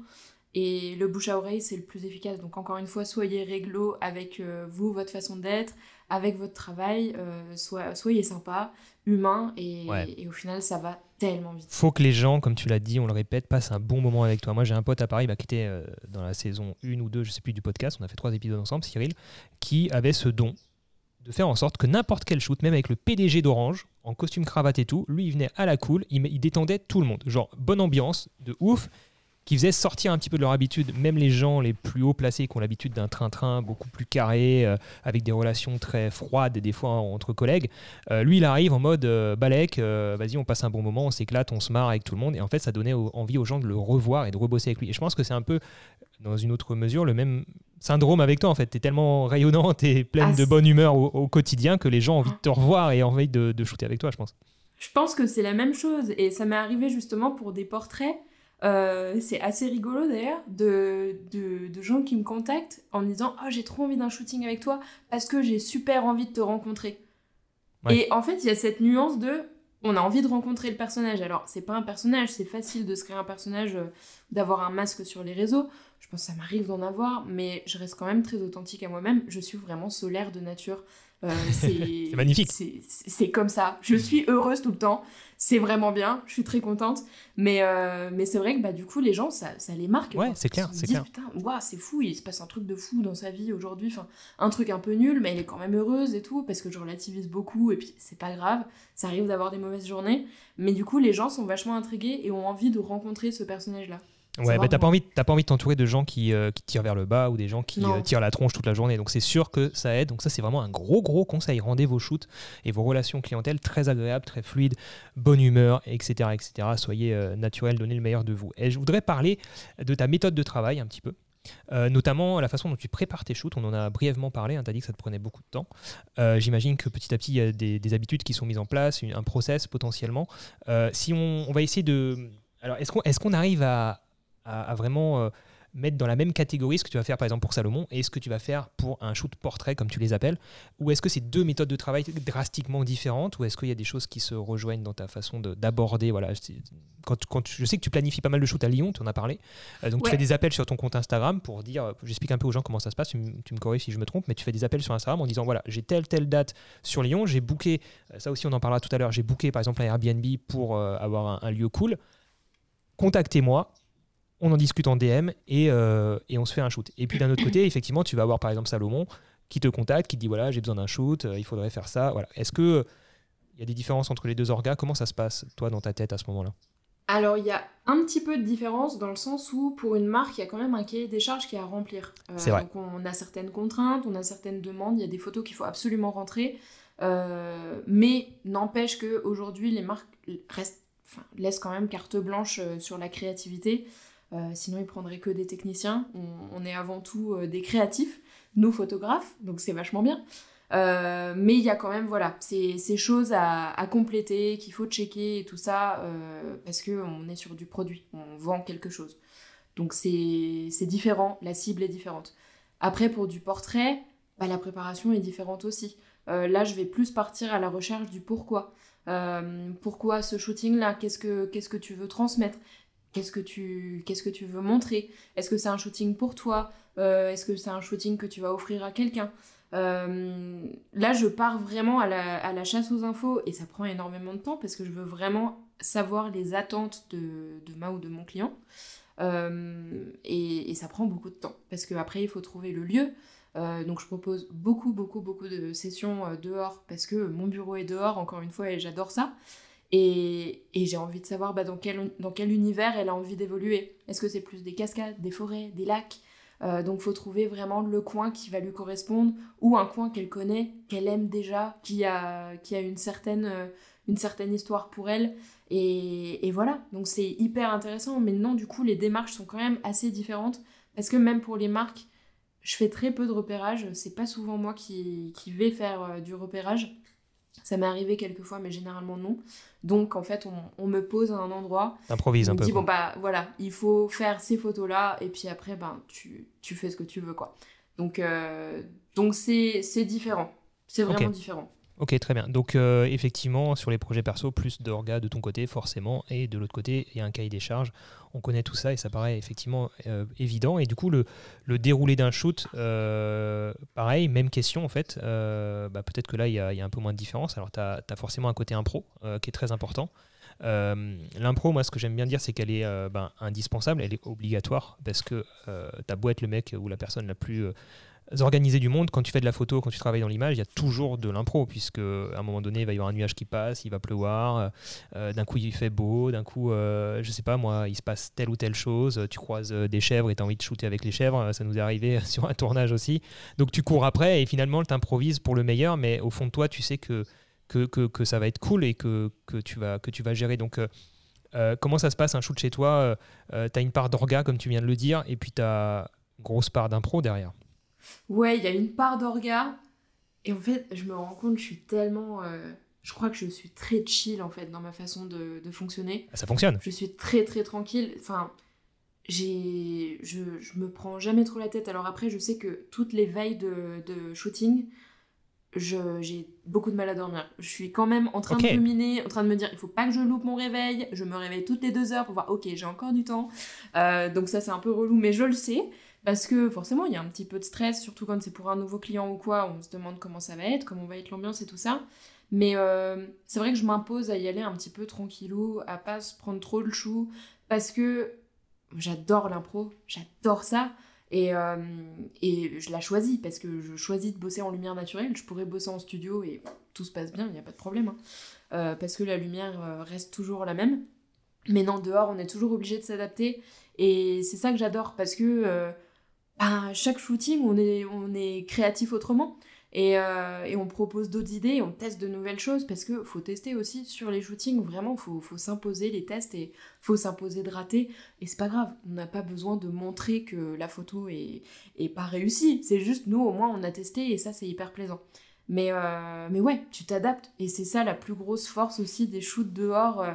Et le bouche à oreille, c'est le plus efficace. Donc encore une fois, soyez réglo avec euh, vous, votre façon d'être, avec votre travail. euh, soyez sympa, humain, et, Ouais. et au final, ça va tellement vite. faut que les gens, comme tu l'as dit, on le répète, passent un bon moment avec toi. Moi, j'ai un pote à Paris bah, qui était euh, dans la saison 1 ou 2, je sais plus, du podcast. On a fait trois épisodes ensemble, Cyril, qui avait ce don de faire en sorte que n'importe quel shoot, même avec le PDG d'Orange, en costume cravate et tout, lui, il venait à la cool, il, il détendait tout le monde. Genre, bonne ambiance, de ouf, qui faisait sortir un petit peu de leur habitude, même les gens les plus haut placés qui ont l'habitude d'un train-train beaucoup plus carré, euh, avec des relations très froides, des fois entre collègues. Euh, lui, il arrive en mode euh, balèque, euh, vas-y, on passe un bon moment, on s'éclate, on se marre avec tout le monde. Et en fait, ça donnait au- envie aux gens de le revoir et de rebosser avec lui. Et je pense que c'est un peu, dans une autre mesure, le même syndrome avec toi. En fait, tu es tellement rayonnante et pleine Ah, de bonne humeur au, au quotidien que les gens ont envie de te revoir et envie de, de shooter avec toi, je pense. Je pense que c'est la même chose. Et ça m'est arrivé justement pour des portraits. Euh, c'est assez rigolo d'ailleurs de, de, de gens qui me contactent en me disant Oh, j'ai trop envie d'un shooting avec toi parce que j'ai super envie de te rencontrer. Ouais. Et en fait, il y a cette nuance de on a envie de rencontrer le personnage. Alors, c'est pas un personnage, c'est facile de se créer un personnage, euh, d'avoir un masque sur les réseaux. Je pense que ça m'arrive d'en avoir, mais je reste quand même très authentique à moi-même. Je suis vraiment solaire de nature. Euh, c'est magnifique. c'est- comme ça. Je suis heureuse tout le temps. C'est vraiment bien. Je suis très contente. Mais, euh, mais c'est vrai que bah, du coup, les gens, ça, ça les marque. Ouais, c'est clair, c'est clair. Putain, ouah, c'est fou, il se passe un truc de fou dans sa vie aujourd'hui. Enfin, un truc un peu nul, mais elle est quand même heureuse et tout, parce que je relativise beaucoup. Et puis, c'est pas grave. Ça arrive d'avoir des mauvaises journées. Mais du coup, les gens sont vachement intrigués et ont envie de rencontrer ce personnage-là. Ouais, bah, t'as pas envie, t'as pas envie de t'entourer de gens qui, euh, qui tirent vers le bas ou des gens qui euh, tirent la tronche toute la journée. Donc c'est sûr que ça aide. Donc ça c'est vraiment un gros gros conseil. Rendez vos shoots et vos relations clientèle très agréables, très fluides, bonne humeur, etc., etc. Soyez euh, naturel, donnez le meilleur de vous. Et je voudrais parler de ta méthode de travail un petit peu. Euh, notamment la façon dont tu prépares tes shoots, on en a brièvement parlé, hein, tu as dit que ça te prenait beaucoup de temps. Euh, J'imagine que petit à petit, il y a des, des habitudes qui sont mises en place, une- un process potentiellement. Euh, si on, on va essayer de... Alors, est-ce qu'on est qu'on arrive à, à, à vraiment euh, mettre dans la même catégorie ce que tu vas faire par exemple pour Salomon et ce que tu vas faire pour un shoot portrait comme tu les appelles Ou est-ce que c'est deux méthodes de travail drastiquement différentes Ou est-ce qu'il y a des choses qui se rejoignent dans ta façon de- d'aborder voilà, quand, quand tu- Je sais que tu planifies pas mal de shoots à Lyon, tu en as parlé. Euh, donc tu fais des appels sur ton compte Instagram pour dire, euh, j'explique un peu aux gens comment ça se passe, tu, me- tu me corriges si je me trompe, mais tu fais des appels sur Instagram en disant voilà, j'ai telle, telle date sur Lyon, j'ai booké, ça aussi on en parlera tout à l'heure, j'ai booké par exemple un Airbnb pour euh, avoir un, un lieu cool. Contactez-moi, on en discute en DM et, euh, et on se fait un shoot. Et puis d'un autre côté, effectivement, tu vas avoir par exemple Salomon qui te contacte, qui te dit voilà, j'ai besoin d'un shoot, euh, il faudrait faire ça. Voilà. Est-ce que euh, il y a des différences entre les deux orgas? Comment ça se passe, toi, dans ta tête à ce moment-là? Alors, il y a un petit peu de différence dans le sens où, pour une marque, il y a quand même un cahier des charges qui est à remplir. Euh, C'est vrai. Donc, on a certaines contraintes, on a certaines demandes, il y a des photos qu'il faut absolument rentrer. Euh, mais n'empêche que aujourd'hui les marques restent, enfin, laissent quand même carte blanche sur la créativité. Euh, sinon, ils prendraient que des techniciens. On, est avant tout euh, des créatifs, nous photographes, donc c'est vachement bien. Euh, mais il y a quand même voilà ces, ces choses à, compléter qu'il faut checker et tout ça parce que on est sur du produit, on vend quelque chose. Donc c'est différent, la cible est différente. Après pour du portrait, bah, la préparation est différente aussi. Là je vais plus partir à la recherche du pourquoi. Pourquoi ce shooting là Qu'est-ce que qu'est-ce que tu veux transmettre? Qu'est-ce que tu qu'est-ce que tu veux montrer? Est-ce que c'est un shooting pour toi? Euh, Est-ce que c'est un shooting que tu vas offrir à quelqu'un? Euh, là, je pars vraiment à la, chasse aux infos et ça prend énormément de temps parce que je veux vraiment savoir les attentes de, ma ou de mon client. Euh, et, et ça prend beaucoup de temps parce qu'après, il faut trouver le lieu. Donc, je propose beaucoup, beaucoup, beaucoup de sessions dehors parce que mon bureau est dehors, encore une fois, et j'adore ça. Et, j'ai envie de savoir bah, dans, quel, univers elle a envie d'évoluer. Est-ce que c'est plus des cascades, des forêts, des lacs? Euh, donc faut trouver vraiment le coin qui va lui correspondre ou un coin qu'elle connaît, qu'elle aime déjà, qui a, euh, une certaine histoire pour elle. Et, voilà, donc c'est hyper intéressant. Mais non, du coup, les démarches sont quand même assez différentes parce que même pour les marques, je fais très peu de repérage. C'est pas souvent moi qui, qui vais faire euh, du repérage. Ça m'est arrivé quelques fois, mais généralement non. Donc en fait, on, on me pose à un endroit Improvise on un peu. dit, bon bah voilà, il faut faire ces photos-là, et puis après, ben, tu, tu fais ce que tu veux, quoi. Donc euh, donc c'est c'est différent. C'est vraiment différent. Ok, très bien. Donc, euh, effectivement, sur les projets perso, plus d'orgas de ton côté, forcément, et de l'autre côté, il y a un cahier des charges. On connaît tout ça et ça paraît effectivement euh, évident. Et du coup, le, déroulé d'un shoot, euh, pareil, même question en fait. Bah, Peut-être que là, il y, a, un peu moins de différence. Alors, tu as, forcément un côté impro qui est très important. L'impro, moi, ce que j'aime bien dire, c'est qu'elle est, ben, indispensable, elle est obligatoire, parce que euh, t'as beau être le mec ou la personne la plus euh, organisée du monde, quand tu fais de la photo, quand tu travailles dans l'image, il y a toujours de l'impro, puisque à un moment donné, il va y avoir un nuage qui passe, il va pleuvoir, euh, d'un coup il fait beau, d'un coup, euh, je sais pas moi, il se passe telle ou telle chose, tu croises euh, des chèvres et tu as envie de shooter avec les chèvres, ça nous est arrivé sur un tournage aussi. Donc tu cours après et finalement, tu improvises pour le meilleur, mais au fond de toi, tu sais que ça va être cool et que, tu, vas, gérer. Donc, euh, euh, comment ça se passe un shoot chez toi euh, Tu as une part d'orga, comme tu viens de le dire, et puis tu as une grosse part d'impro derrière? Ouais, il y a une part d'orga. Et en fait, je me rends compte, je suis tellement. euh, je crois que je suis très chill en fait dans ma façon de, de fonctionner. Ah, Ça fonctionne. Je suis très très tranquille. Enfin, j'ai, je, je me prends jamais trop la tête. Alors après, je sais que toutes les veilles de, de shooting, je- j'ai beaucoup de mal à dormir. Je suis quand même en train de ruminer, en train de me dire, il faut pas que je loupe mon réveil. Je me réveille toutes les deux heures pour voir, ok, j'ai encore du temps. Euh, donc ça, c'est un peu relou, mais je le sais. Parce que forcément, il y a un petit peu de stress, surtout quand c'est pour un nouveau client ou quoi. On se demande comment ça va être, comment va être l'ambiance et tout ça. Mais euh, c'est vrai que je m'impose à y aller un petit peu tranquillou, à pas se prendre trop le chou, parce que j'adore l'impro, j'adore ça. Et, euh, et je la choisis parce que je choisis de bosser en lumière naturelle. Je pourrais bosser en studio et tout se passe bien, il n'y a pas de problème. hein. Euh, parce que la lumière reste toujours la même. Mais non, dehors, on est toujours obligé de s'adapter. Et c'est ça que j'adore parce que ben, chaque shooting, on est, créatif autrement. Et, euh, et on propose d'autres idées, on teste de nouvelles choses parce que faut tester aussi sur les shootings. Vraiment, faut, faut s'imposer les tests et faut s'imposer de rater. Et c'est pas grave, on n'a pas besoin de montrer que la photo est, pas réussie. C'est juste nous, au moins, on a testé et ça, c'est hyper plaisant. Mais, euh, ouais, tu t'adaptes. Et c'est ça la plus grosse force aussi des shoots dehors. euh.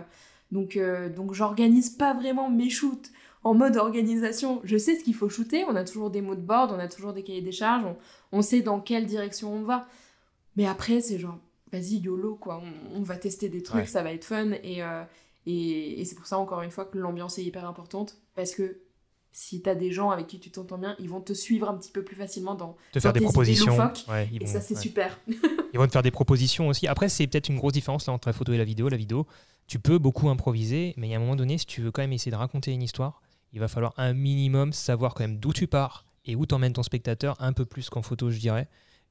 Donc, donc j'organise pas vraiment mes shoots en mode organisation. Je sais ce qu'il faut shooter, on a toujours des mots de board, on a toujours des cahiers des charges, on, on sait dans quelle direction on va. Mais après, c'est genre, vas-y, YOLO, quoi. On, on va tester des trucs, Ouais. ça va être fun. Et, euh, et, et c'est pour ça, encore une fois, que l'ambiance est hyper importante. Parce que si t'as des gens avec qui tu t'entends bien, ils vont te suivre un petit peu plus facilement dans. Te faire dans des propositions. loufoques. Ouais, ils Et vont- ça, c'est ouais. super. Ils vont te faire des propositions aussi. Après, c'est peut-être une grosse différence là, entre la photo et la vidéo. La vidéo, tu peux beaucoup improviser, mais il y a un moment donné, si tu veux quand même essayer de raconter une histoire, il va falloir un minimum savoir quand même d'où tu pars et où t'emmènes ton spectateur, un peu plus qu'en photo, je dirais.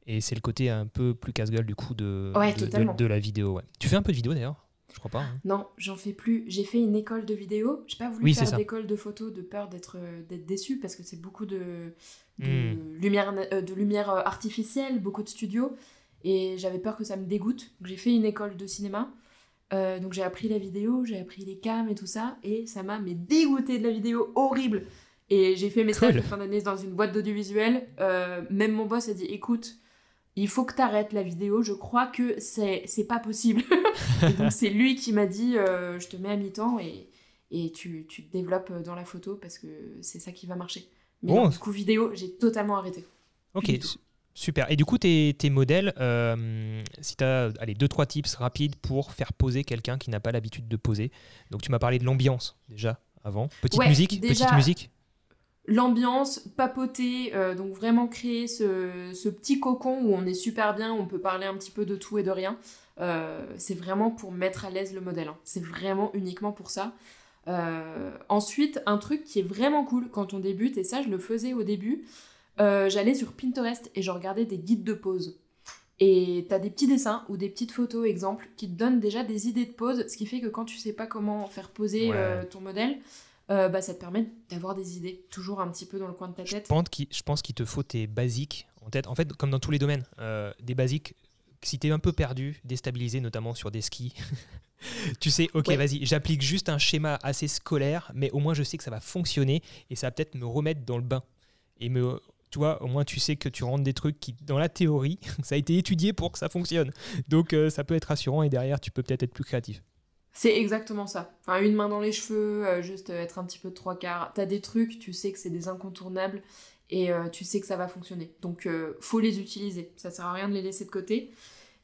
Et c'est le côté un peu plus casse-gueule du coup de, Ouais, de, de- totalement. de la vidéo. ouais. Tu fais un peu de vidéo d'ailleurs? Je crois pas. hein. Non, j'en fais plus. J'ai fait une école de vidéo. J'ai pas voulu Oui, faire d'école de photo de peur d'être euh, d'être déçue parce que c'est beaucoup de, Hmm. lumière, euh, de lumière euh, artificielle, beaucoup de studios. Et j'avais peur que ça me dégoûte. J'ai fait une école de cinéma. Euh, donc j'ai appris la vidéo, j'ai appris les cams et tout ça. Et ça m'a mais dégoûté de la vidéo, horrible. Et j'ai fait mes stages Cool. de fin d'année dans une boîte d'audiovisuel. Euh, même mon boss a dit écoute, il faut que t'arrêtes la vidéo, je crois que c'est c'est pas possible. et donc c'est lui qui m'a dit euh, je te mets à mi-temps et, et tu, tu te développes dans la photo parce que c'est ça qui va marcher. Mais Bon. du coup vidéo, j'ai totalement arrêté. Ok, super. Et du coup, tes, tes modèles, euh, si tu as allez, deux, trois tips rapides pour faire poser quelqu'un qui n'a pas l'habitude de poser. Donc, tu m'as parlé de l'ambiance déjà avant. Petite Ouais, musique déjà- Petite musique L'ambiance, papoter, euh, donc vraiment créer ce, ce petit cocon où on est super bien, on peut parler un petit peu de tout et de rien. Euh, c'est vraiment pour mettre à l'aise le modèle. hein. C'est vraiment uniquement pour ça. Ensuite, un truc qui est vraiment cool quand on débute, et ça je le faisais au début, euh, j'allais sur Pinterest et je regardais des guides de pose. Et t'as des petits dessins ou des petites photos, exemple, qui te donnent déjà des idées de pose, ce qui fait que quand tu sais pas comment faire poser Ouais. euh, ton modèle, euh, bah, ça te permet d'avoir des idées, toujours un petit peu dans le coin de ta Je tête. je pense qu'il te faut tes basiques en tête. En fait, comme dans tous les domaines, euh, des basiques. Si tu es un peu perdu, déstabilisé, notamment sur des skis, tu sais, ok, Ouais. vas-y, j'applique juste un schéma assez scolaire, mais au moins je sais que ça va fonctionner et ça va peut-être me remettre dans le bain. Et me, tu vois, au moins tu sais que tu rentres des trucs qui, dans la théorie, ça a été étudié pour que ça fonctionne. Donc euh, ça peut être rassurant et derrière, tu peux peut-être être plus créatif. C'est exactement ça. Enfin, une main dans les cheveux, euh, juste euh, être un petit peu de trois quarts. T'as des trucs, tu sais que c'est des incontournables et tu sais que ça va fonctionner. Donc, faut les utiliser. Ça sert à rien de les laisser de côté.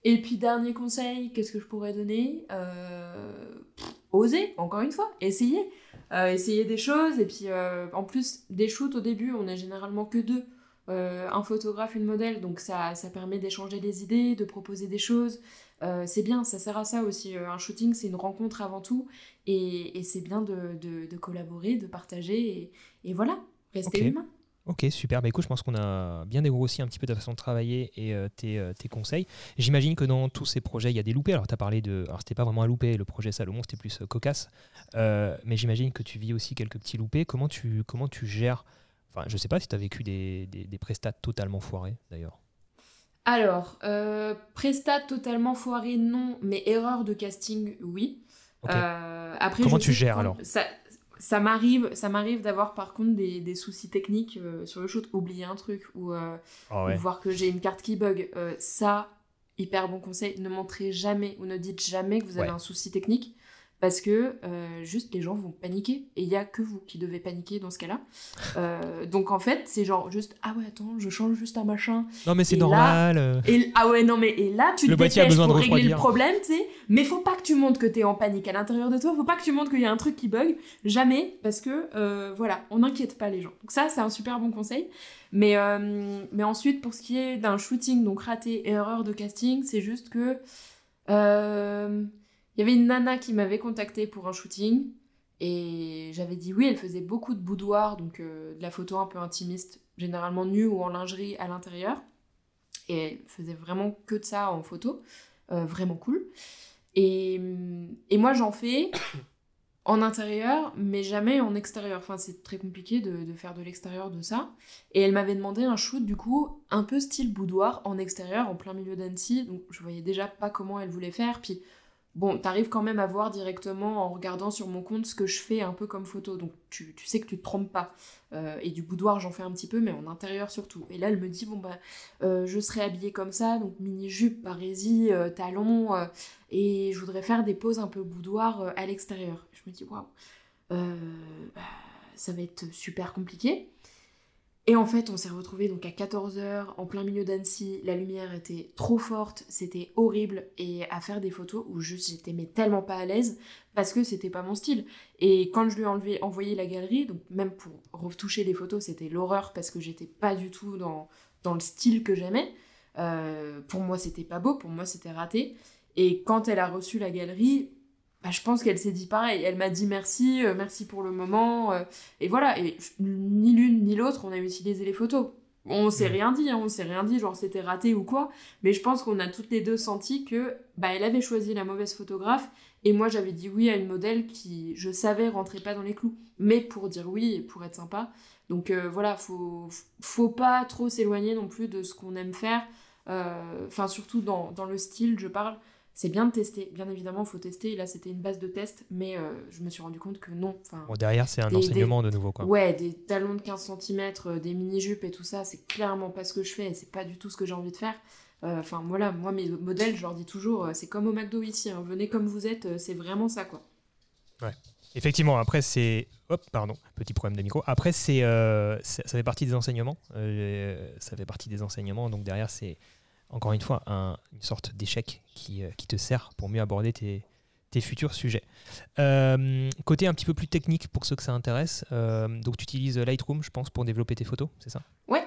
Et puis, dernier conseil, qu'est-ce que je pourrais donner? Pff, Oser, encore une fois, essayer. Essayer des choses. Et puis, en plus, des shoots au début, on est généralement que deux. Euh, un photographe, une modèle, donc ça, ça permet d'échanger des idées, de proposer des choses. Euh, c'est bien, ça sert à ça aussi. Euh, un shooting, c'est une rencontre avant tout, et, et c'est bien de, de- de collaborer, de partager, et, et voilà, rester humain. Ok, super. Bah, écoute, je pense qu'on a bien dégrossi un petit peu ta façon de travailler et euh, tes, euh, tes conseils. J'imagine que dans tous ces projets, il y a des loupés. Alors, tu as parlé de. Alors, c'était pas vraiment un loupé, le projet Salomon, c'était plus euh, cocasse. Mais j'imagine que tu vis aussi quelques petits loupés. Comment tu, comment tu gères. Enfin, je sais pas si tu as vécu des, des, des prestats totalement foirés, d'ailleurs. Alors, euh, prestat totalement foiré, non, mais erreur de casting, oui. Euh, après, Comment tu gères, alors Ça, ça m'arrive, ça m'arrive d'avoir par contre des, des soucis techniques euh, sur le shoot, oublier un truc ou, euh, Ah ou voir que j'ai une carte qui bug. Ça, hyper bon conseil, ne montrez jamais ou ne dites jamais que vous avez Ouais. un souci technique parce que euh, juste les gens vont paniquer et il y a que vous qui devez paniquer dans ce cas-là. Euh, donc en fait, c'est genre juste ah ouais attends, je change juste un machin. Non, mais c'est là- normal. euh. Et ah ouais non mais et là tu Le te dépêches besoin de pour régler le problème, tu sais. Mais faut pas que tu montres que t'es en panique à l'intérieur de toi. Faut pas que tu montres qu'il y a un truc qui bug. Jamais parce que euh, voilà, on n'inquiète pas les gens. Donc ça c'est un super bon conseil. Mais mais ensuite pour ce qui est d'un shooting donc raté erreur de casting, c'est juste que il y avait une nana qui m'avait contacté pour un shooting et j'avais dit oui. Elle faisait beaucoup de boudoir donc euh, de la photo un peu intimiste, généralement nue ou en lingerie à l'intérieur. Et elle faisait vraiment que de ça en photo. Euh, vraiment cool. Et, et moi, j'en fais en intérieur, mais jamais en extérieur. Enfin, c'est très compliqué de, de faire de l'extérieur de ça. Et elle m'avait demandé un shoot, du coup, un peu style boudoir, en extérieur, en plein milieu d'Annecy. Donc, je voyais déjà pas comment elle voulait faire. Puis, bon, t'arrives quand même à voir directement en regardant sur mon compte ce que je fais un peu comme photo. Donc, tu, tu sais que tu te trompes pas. Euh, et du boudoir, j'en fais un petit peu, mais en intérieur surtout. Et là, elle me dit, bon, bah, euh, je serai habillée comme ça, donc mini-jupe, barésie, euh, talons, euh, et je voudrais faire des poses un peu boudoir à l'extérieur. Je me dis, waouh, bah, ça va être super compliqué. Et en fait, on s'est retrouvés donc à 14h, en plein milieu d'Annecy, la lumière était trop forte, c'était horrible, et à faire des photos où juste j'étais mais tellement pas à l'aise, parce que c'était pas mon style. Et quand je lui ai enlevé, envoyé la galerie, donc même pour retoucher les photos, c'était l'horreur, parce que j'étais pas du tout dans, dans le style que j'aimais. Euh, pour moi, c'était pas beau, pour moi, c'était raté. Et quand elle a reçu la galerie, bah, je pense qu'elle s'est dit pareil. Elle m'a dit merci, euh, merci pour le moment. euh, et voilà, et je- ni l'une ni l'autre, on a utilisé les photos. On s'est rien dit, hein, on s'est rien dit, genre c'était raté ou quoi. Mais je pense qu'on a toutes les deux senti que bah, elle avait choisi la mauvaise photographe et moi j'avais dit oui à une modèle qui, je savais, rentrait pas dans les clous. Mais pour dire oui et pour être sympa. Donc euh, voilà, faut, faut pas trop s'éloigner non plus de ce qu'on aime faire. Euh, Enfin, surtout dans, dans le style, je parle. C'est bien de tester, bien évidemment, faut tester. Là, c'était une base de test, mais euh, je me suis rendu compte que non. Enfin, Bon, derrière, c'est un Des- enseignement de nouveau. Quoi. Ouais, des talons de 15 cm, des mini-jupes et tout ça, c'est clairement pas ce que je fais et c'est pas du tout ce que j'ai envie de faire. Euh, Enfin voilà, moi mes modèles, je leur dis toujours, euh, c'est comme au McDo ici, hein, venez comme vous êtes, euh, c'est vraiment ça quoi. Effectivement, après, c'est. Hop, pardon, petit problème de micro. Après, c'est, euh, ça fait partie des enseignements. Euh, ça fait partie des enseignements. Donc, derrière, c'est encore une fois un- une sorte d'échec qui, euh, qui te sert pour mieux aborder tes, tes futurs sujets. Euh, côté un petit peu plus technique pour ceux que ça intéresse, euh, donc tu utilises Lightroom, je pense, pour développer tes photos, c'est ça? Ouais.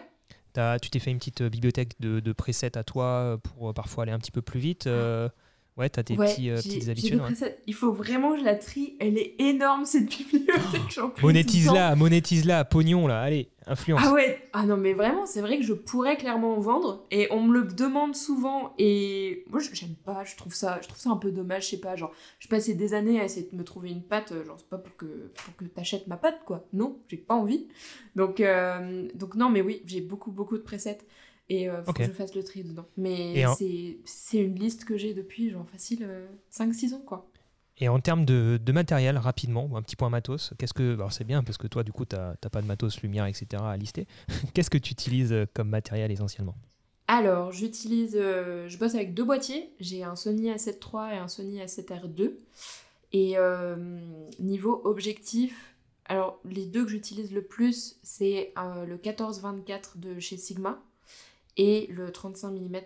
T'as- tu t'es fait une petite bibliothèque de, de presets à toi pour parfois aller un petit peu plus vite. euh, ouais, t'as tes Ouais, petits, euh, petites habitudes. ouais. Il faut vraiment que je la trie, elle est énorme cette bibliothèque. temps. Monétise-la, monétise-la, pognon là, allez, influence. Ah ouais, ah non mais vraiment, c'est vrai que je pourrais clairement en vendre et on me le demande souvent et moi j'aime pas, je trouve ça, je trouve ça un peu dommage, je sais pas, genre je passais des années à essayer de me trouver une pâte, genre c'est pas pour que pour que t'achètes ma pâte quoi, non, j'ai pas envie. Donc euh, donc non mais oui, j'ai beaucoup beaucoup de presets et euh, faut que je fasse le tri dedans. Mais en- c'est une liste que j'ai depuis genre facile 5-6 ans quoi. Et en termes de, de matériel, rapidement, un petit point matos, qu'est-ce que. Alors c'est bien parce que toi, du coup, t'as t'as pas de matos, lumière, etc. à lister. qu'est-ce que tu utilises euh, comme matériel essentiellement? Alors, j'utilise, euh, je bosse avec deux boîtiers. J'ai un Sony A7 III et un Sony A7R 2. Et euh, niveau objectif, alors les deux que j'utilise le plus, c'est euh, le 14-24 de chez Sigma et le 35 mm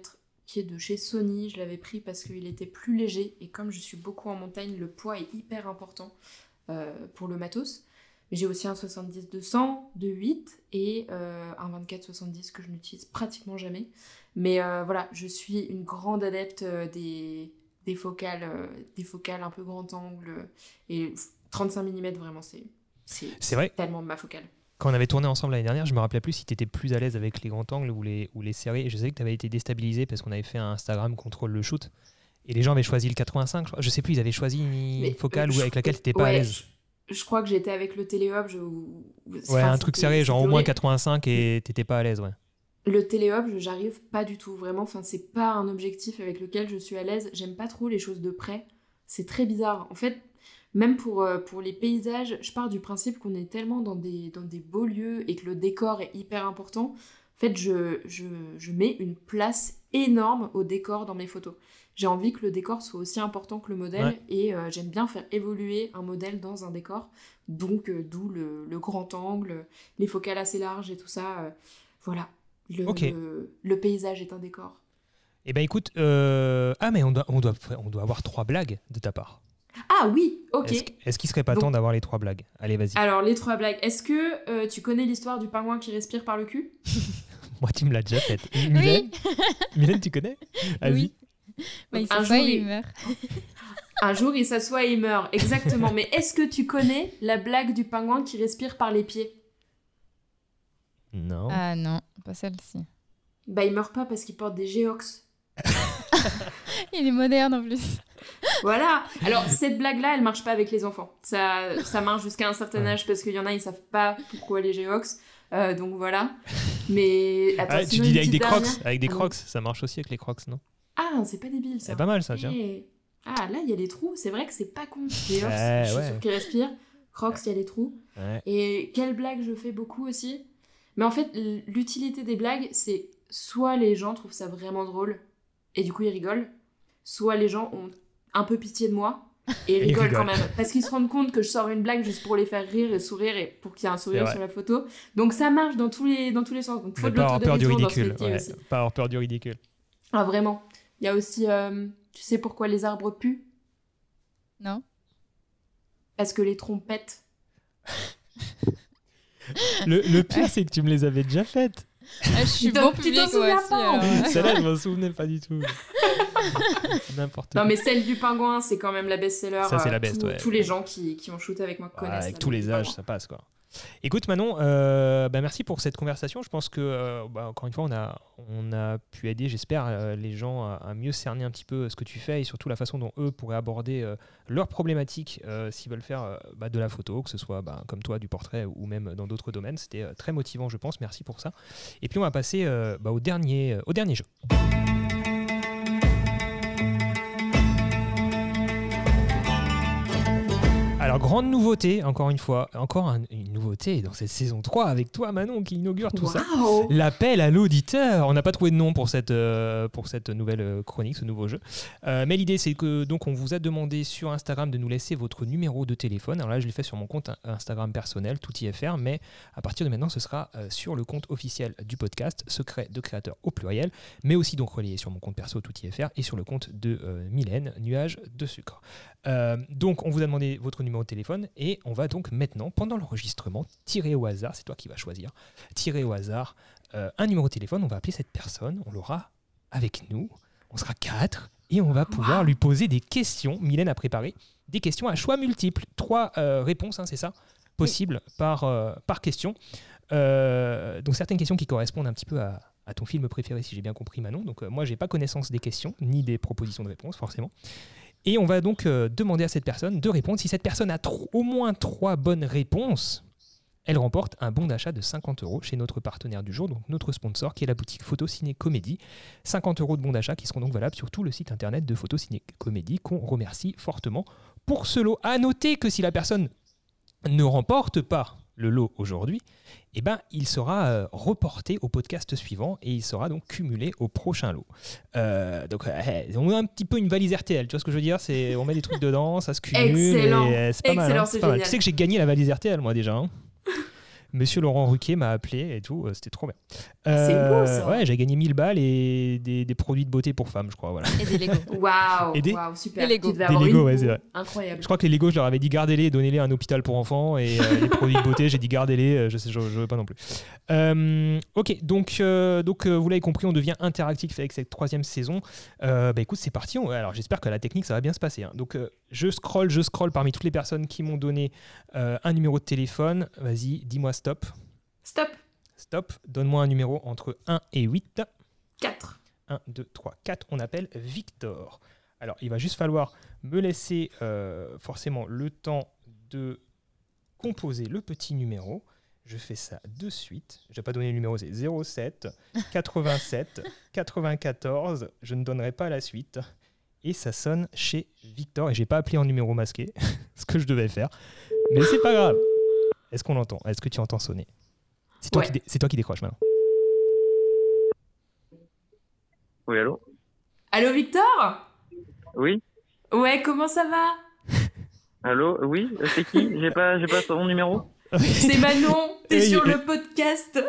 qui est de chez Sony. Je l'avais pris parce qu'il était plus léger et comme je suis beaucoup en montagne, le poids est hyper important euh, pour le matos. Mais j'ai aussi un 70-200 de 8 et euh, un 24-70 que je n'utilise pratiquement jamais. Mais euh, voilà, je suis une grande adepte des, des, focales, des focales un peu grand angle. Et 35 mm, vraiment, c'est c'est C'est vrai, tellement ma focale. Quand on avait tourné ensemble l'année dernière, je me rappelais plus si tu étais plus à l'aise avec les grands angles ou les, ou les séries. Je sais que tu avais été déstabilisé parce qu'on avait fait un Instagram contrôle le shoot. Et les gens avaient choisi le 85, je, sais plus, ils avaient choisi une focale euh, avec laquelle tu pas à l'aise. Je, je crois que j'étais avec le téléhub. Je, ou- Ouais, enfin, un truc serré, genre au moins horrible. 85 et t'étais pas à l'aise, ouais. Le téléhub, j'arrive pas du tout, vraiment. Enfin, c'est pas un objectif avec lequel je suis à l'aise. J'aime pas trop les choses de près. C'est très bizarre. En fait, même pour, euh, pour les paysages, je pars du principe qu'on est tellement dans des, dans des beaux lieux et que le décor est hyper important. En fait, je, je, je mets une place énorme au décor dans mes photos. J'ai envie que le décor soit aussi important que le modèle Ouais. et euh, j'aime bien faire évoluer un modèle dans un décor. Donc, euh, d'où le, le grand angle, les focales assez larges et tout ça. euh, voilà. Le, le, le paysage est un décor. Eh ben écoute, ah mais on doit, on, doit, on doit avoir trois blagues de ta part. Ah oui, ok. Est-ce, est-ce qu'il serait pas Donc- temps d'avoir les trois blagues? Allez, vas-y. Alors, les trois blagues. Est-ce que euh, tu connais l'histoire du pingouin qui respire par le cul? Moi, tu me l'as déjà faite. Mylène, Mylène, tu connais? Vas-y. Oui. Bah, il Un s'assoit jour, et il- il meurt. Un jour, il s'assoit et il meurt. Exactement. Mais est-ce que tu connais la blague du pingouin qui respire par les pieds? Non. Ah non, pas celle-ci. Bah, il meurt pas parce qu'il porte des géox. Il est moderne en plus. Voilà. Alors, cette blague-là, elle marche pas avec les enfants. Ça, ça marche jusqu'à un certain âge parce qu'il y en a, ils savent pas pourquoi les géox. Euh, donc voilà. Mais attends, Ah, tu dis avec des petite crocs dernière Avec des Ah crocs, ça marche aussi avec les crocs, non? Ah, c'est pas débile ça. C'est pas mal ça, tiens. Eh. Ah, là, il y a des trous. C'est vrai que c'est pas con. Géox, Ouais, chaussures ouais. qui respirent. Crocs, il y a des trous. Ouais. Et quelle blague je fais beaucoup aussi Mais en fait, l'utilité des blagues, c'est soit les gens trouvent ça vraiment drôle et du coup ils rigolent, soit les gens ont un peu pitié de moi et rigolent quand même. Parce qu'ils se rendent compte que je sors une blague juste pour les faire rire et sourire et pour qu'il y ait un sourire sur la photo. Donc ça marche dans tous les, dans tous les sens. Donc faut de pas avoir peur du ridicule. ouais. Pas avoir peur du ridicule. Ah vraiment. Il y a aussi, euh, tu sais pourquoi les arbres puent? Non Parce que les trompettes. Le, le pire, c'est que tu me les avais déjà faites. Ah, Je suis bon public moi aussi. alors. Celle-là, je m'en souvenais pas du tout. N'importe Non mais celle du pingouin, c'est quand même la best-seller. Ça, c'est Euh, la best, tous- ouais. Tous les gens qui, qui ont shooté avec moi Ouais, connaissent. avec tous les âges, ça passe quoi. Écoute Manon, euh, bah, merci pour cette conversation. Je pense que, euh, bah, encore une fois, on a, pu aider, j'espère, euh, les gens à, mieux cerner un petit peu ce que tu fais et surtout la façon dont eux pourraient aborder euh, leurs problématiques s'ils veulent faire bah, de la photo, que ce soit comme toi du portrait ou même dans d'autres domaines. C'était très motivant, je pense. Merci pour ça. Et puis on va passer au, dernier, au dernier jeu. Alors, grande nouveauté, encore une fois, encore un- une nouveauté dans cette saison 3 avec toi, Manon, qui inaugure tout ça. L'appel à l'auditeur. On n'a pas trouvé de nom pour cette, euh, pour cette nouvelle euh, chronique, ce nouveau jeu. Euh, mais l'idée, c'est que donc on vous a demandé sur Instagram de nous laisser votre numéro de téléphone. Alors là, je l'ai fait sur mon compte Instagram personnel, tout faire, mais à partir de maintenant, ce sera euh, sur le compte officiel du podcast, Secret de créateur au pluriel, mais aussi donc relié sur mon compte perso, tout y est faire, et sur le compte de Mylène, Nuage de sucre. Euh, donc, on vous a demandé votre numéro de téléphone et on va donc maintenant, pendant l'enregistrement, tirer au hasard, c'est toi qui vas choisir, tirer au hasard euh, un numéro de téléphone. On va appeler cette personne, on l'aura avec nous, on sera quatre et on va pouvoir Wow. lui poser des questions. Mylène a préparé des questions à choix multiples, trois euh, réponses, hein, c'est ça, possibles par, par question. Donc, certaines questions qui correspondent un petit peu à, à ton film préféré, si j'ai bien compris, Manon. Donc, moi, j'ai pas connaissance des questions ni des propositions de réponses, forcément. Et on va donc euh, demander à cette personne de répondre. Si cette personne a au moins trois bonnes réponses, elle remporte un bon d'achat de 50 euros chez notre partenaire du jour, donc notre sponsor, qui est la boutique Photo Ciné Comédie. 50 euros de bon d'achat qui seront donc valables sur tout le site internet de Photo Ciné Comédie, qu'on remercie fortement pour ce lot. À noter que si la personne ne remporte pas le lot aujourd'hui, eh ben, il sera euh, reporté au podcast suivant et il sera donc cumulé au prochain lot. Euh, donc, euh, on a un petit peu une valise RTL, tu vois ce que je veux dire? C'est on met des trucs dedans, ça se cumule. Excellent. et, euh, c'est pas mal, Excellent, hein, pas mal. Tu sais que j'ai gagné la valise RTL moi déjà. hein. Monsieur Laurent Ruquier m'a appelé et tout, euh, c'était trop bien. C'est beau, ça. Ouais, j'ai gagné 1000 balles et des, des produits de beauté pour femmes, je crois. Voilà. Et des Lego. Waouh Et des- Waouh, super. Des Lego. Des Lego, ouais, c'est vrai. Incroyable. Je crois que les Lego, je leur avais dit gardez-les, donnez-les à un hôpital pour enfants et euh, les produits de beauté, j'ai dit gardez-les, euh, je sais, je, je veux pas non plus. Euh, ok, donc, euh, donc euh, vous l'avez compris, on devient interactif avec cette troisième saison. Euh, bah écoute, c'est parti. On- alors j'espère que la technique, ça va bien se passer. hein. Donc euh, je scroll, je scroll parmi toutes les personnes qui m'ont donné euh, un numéro de téléphone. Vas-y, dis-moi stop. Stop. Stop, donne-moi un numéro entre 1 et 8. 4. 1, 2, 3, 4. On appelle Victor. Alors, il va juste falloir me laisser euh, forcément le temps de composer le petit numéro. Je fais ça de suite. Je vais pas donner le numéro, c'est 07 87 94. Je ne donnerai pas la suite. Et ça sonne chez Victor. Et j'ai pas appelé en numéro masqué, ce que je devais faire. Mais c'est pas grave. Est-ce qu'on l'entend? Est-ce que tu entends sonner? C'est toi, Ouais. qui dé- c'est toi qui décroches maintenant. Oui, allô? Allô Victor? Oui Ouais, comment ça va? Allô? Oui C'est qui? J'ai pas, j'ai pas son numéro? C'est Manon, t'es sur le podcast.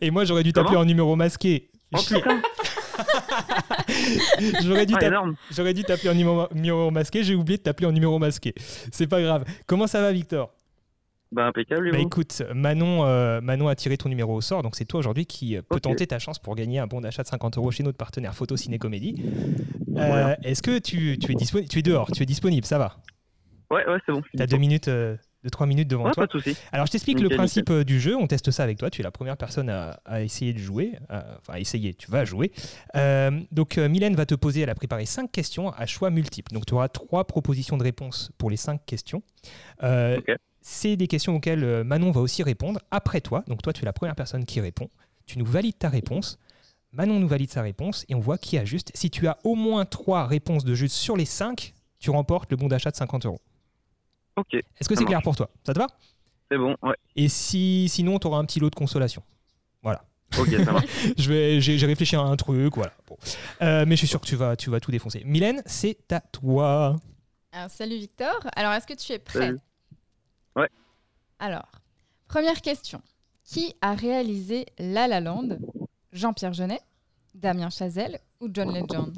Et moi, j'aurais dû t'appeler Comment? en numéro masqué. Oh putain J'aurais dû Ah, dû t'appeler en numéro, numéro masqué, j'ai oublié de t'appeler en numéro masqué. C'est pas grave. Comment ça va, Victor? Bah, impeccable, Bah écoute, Manon, euh, Manon a tiré ton numéro au sort, donc c'est toi aujourd'hui qui euh, peut Ok. tenter ta chance pour gagner un bon d'achat de 50 euros chez notre partenaire Photo Ciné Comédie. Euh, Voilà. Est-ce que tu, tu es disponible Tu es dehors, tu es disponible, ça va? Ouais, ouais, c'est bon. T'as deux minutes, deux, trois minutes devant toi. pas de. Alors je t'explique le principe euh, du jeu, on teste ça avec toi, tu es la première personne à, à essayer de jouer, à- enfin à essayer, tu vas jouer. Euh, donc euh, Mylène va te poser, elle a préparé cinq questions à choix multiples, donc tu auras trois propositions de réponse pour les cinq questions. Euh, Ok. C'est des questions auxquelles Manon va aussi répondre après toi, donc toi tu es la première personne qui répond, tu nous valides ta réponse, Manon nous valide sa réponse et on voit qui a juste. Si tu as au moins trois réponses de juste sur les cinq, tu remportes le bon d'achat de 50 euros. Ok, Est-ce que c'est clair pour toi? Ça te va? C'est bon, ouais. et si, sinon, tu auras un petit lot de consolation. Ok, ça marche. Je vais, j'ai, j'ai réfléchi à un truc, voilà. Bon. Euh, mais je suis sûr que tu vas, tu vas tout défoncer. Mylène, c'est à toi. Alors, salut Victor. Alors, est-ce que tu es prêt? Salut. Ouais. Alors, première question. Qui a réalisé La La Land? Jean-Pierre Jeunet, Damien Chazelle ou John Legend?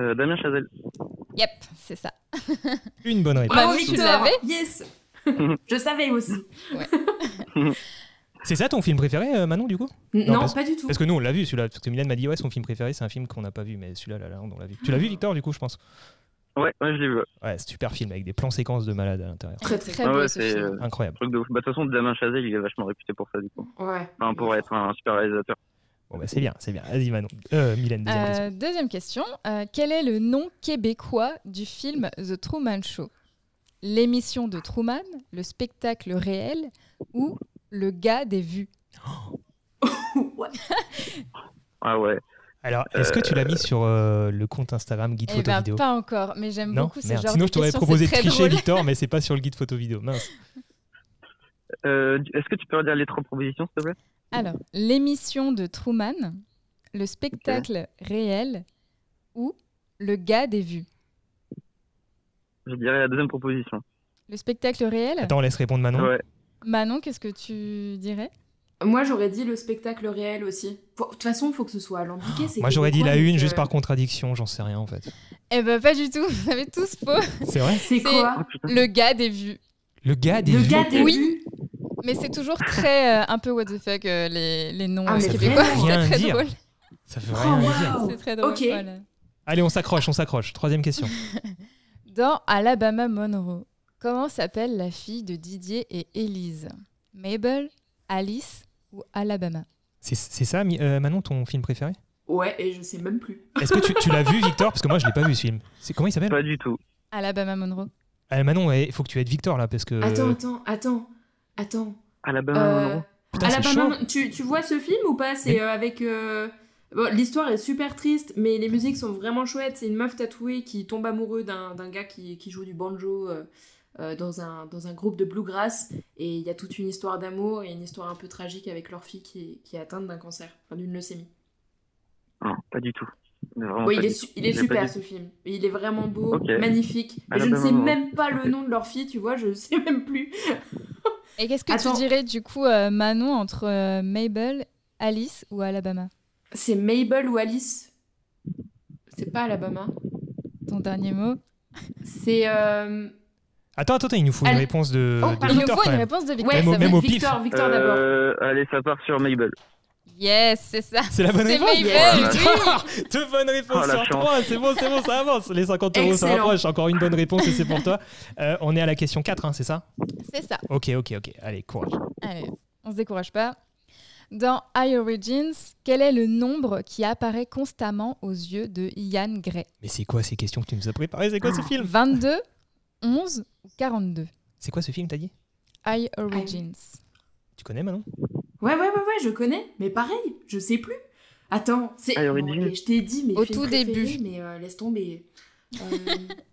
Euh, Damien Chazelle. Yep, c'est ça. Une bonne réponse. Bah Bravo oui, tu Victor l'avais Yes Je savais aussi. C'est ça ton film préféré, euh, Manon, du coup? Non, parce- pas du tout. Parce que nous, on l'a vu, celui-là. Parce que Mylène m'a dit, ouais, son film préféré, c'est un film qu'on n'a pas vu, mais celui-là, là, là, on l'a vu. Tu l'as vu, Victor, du coup, je pense? Ouais, ouais, je l'ai vu. ouais. Super film avec des plans séquences de malade à l'intérieur. Très, très Ah beau ouais, ce c'est film. euh, Incroyable. truc de ouf. Bah, de toute façon, Damien Chazelle, il est vachement réputé pour ça, du coup. Ouais. Enfin, pour être un super réalisateur. Bon, bah, c'est bien, c'est bien. Vas-y, Manon. Euh, Mylène, deuxième question. Euh, deuxième question. Euh, quel est le nom québécois du film The Truman Show? L'émission de Truman, le spectacle réel ou le gars des vues? Ouais. Ah ouais. Alors, est-ce que tu l'as mis sur euh, le compte Instagram Guide Eh Photo ben, Vidéo? pas encore, mais j'aime beaucoup ce merde. genre Sinon, de je t'aurais proposé de tricher, drôle. Victor, mais c'est pas sur le guide photo vidéo. Mince. Euh, Est-ce que tu peux redire les trois propositions, s'il te plaît? Alors, l'émission de Truman, le spectacle réel ou le gars des vues Je dirais la deuxième proposition. Le spectacle réel Attends, on laisse répondre Manon. Ouais. Manon, qu'est-ce que tu dirais? Moi, j'aurais dit le spectacle réel aussi. De toute façon, il faut que ce soit alambiqué. c'est Moi, j'aurais dit la une juste euh, par contradiction, j'en sais rien en fait. Eh ben, pas du tout, vous avez tous faux. C'est vrai? C'est quoi? Putain. Le gars des vues. Le gars des Le vues. gars des Oui. vues Mais c'est toujours très euh, un peu what the fuck euh, les, les noms Ah, euh, québécois. Rien C'est très dire. drôle. Ça Oh, rien wow. dire. C'est très drôle. Ok. voilà. Allez, on s'accroche, on s'accroche. Troisième question. Dans Alabama Monroe, comment s'appelle la fille de Didier et Élise Mabel, Alice ou Alabama? C'est c'est ça, euh, Manon, ton film préféré? Ouais, et je sais même plus. Est-ce que tu, tu l'as vu, Victor? Parce que moi, je l'ai pas vu ce film. C'est comment il s'appelle? Pas du tout. Alabama Monroe. Ah, Manon, il faut que tu aides Victor là, parce que. Attends, attends, attends, attends. Alabama Euh, Monroe. Putain, c'est Alabama, tu, tu vois ce film ou pas? C'est Mais- euh, avec. euh, bon, L'histoire est super triste, mais les musiques sont vraiment chouettes. C'est une meuf tatouée qui tombe amoureux d'un d'un gars qui, qui joue du banjo euh, euh, dans, un, dans un groupe de bluegrass. Et il y a toute une histoire d'amour et une histoire un peu tragique avec leur fille qui, qui est atteinte d'un cancer, enfin d'une leucémie. Non, pas du tout. Mais vraiment Oui, pas il est, du su- tout. il est super ce film. Il est vraiment beau, magnifique. Et je ne sais même pas le nom de leur fille, tu vois, je sais même plus. Et qu'est-ce que Attends. tu dirais du coup, euh, Manon, entre euh, Mabel, Alice ou Alabama? C'est Mabel ou Alice? C'est pas Alabama. Ton dernier mot C'est. euh, Attends, attends, attends, il nous faut une réponse de, Oh, de pardon. Il nous Victor faut une réponse de Victor. Ouais, Même au pif. Victor, Victor d'abord. Euh, allez, ça part sur Mabel. Yes, c'est ça. C'est la bonne réponse Yes. oui. Deux bonnes réponses Oh, sur trois, c'est bon, c'est bon, ça avance. Les 50 euros, ça rapproche. Encore une bonne réponse et c'est pour toi. Euh, on est à la question 4, hein, c'est ça? C'est ça. Ok, ok, ok. Allez, courage. Allez, on se décourage pas. Dans High Origins, quel est le nombre qui apparaît constamment aux yeux de Ian Gray? Mais c'est quoi ces questions que tu nous as préparées? C'est quoi ce film? 22, 11 ou 42 C'est quoi ce film, t'as dit? High Origins. Tu connais Manon? Ouais, ouais, ouais, ouais, je connais. Mais pareil, je sais plus. Attends, c'est. Ah, bon, mais je t'ai dit, mais Au tout début. Mais euh, laisse tomber. Euh,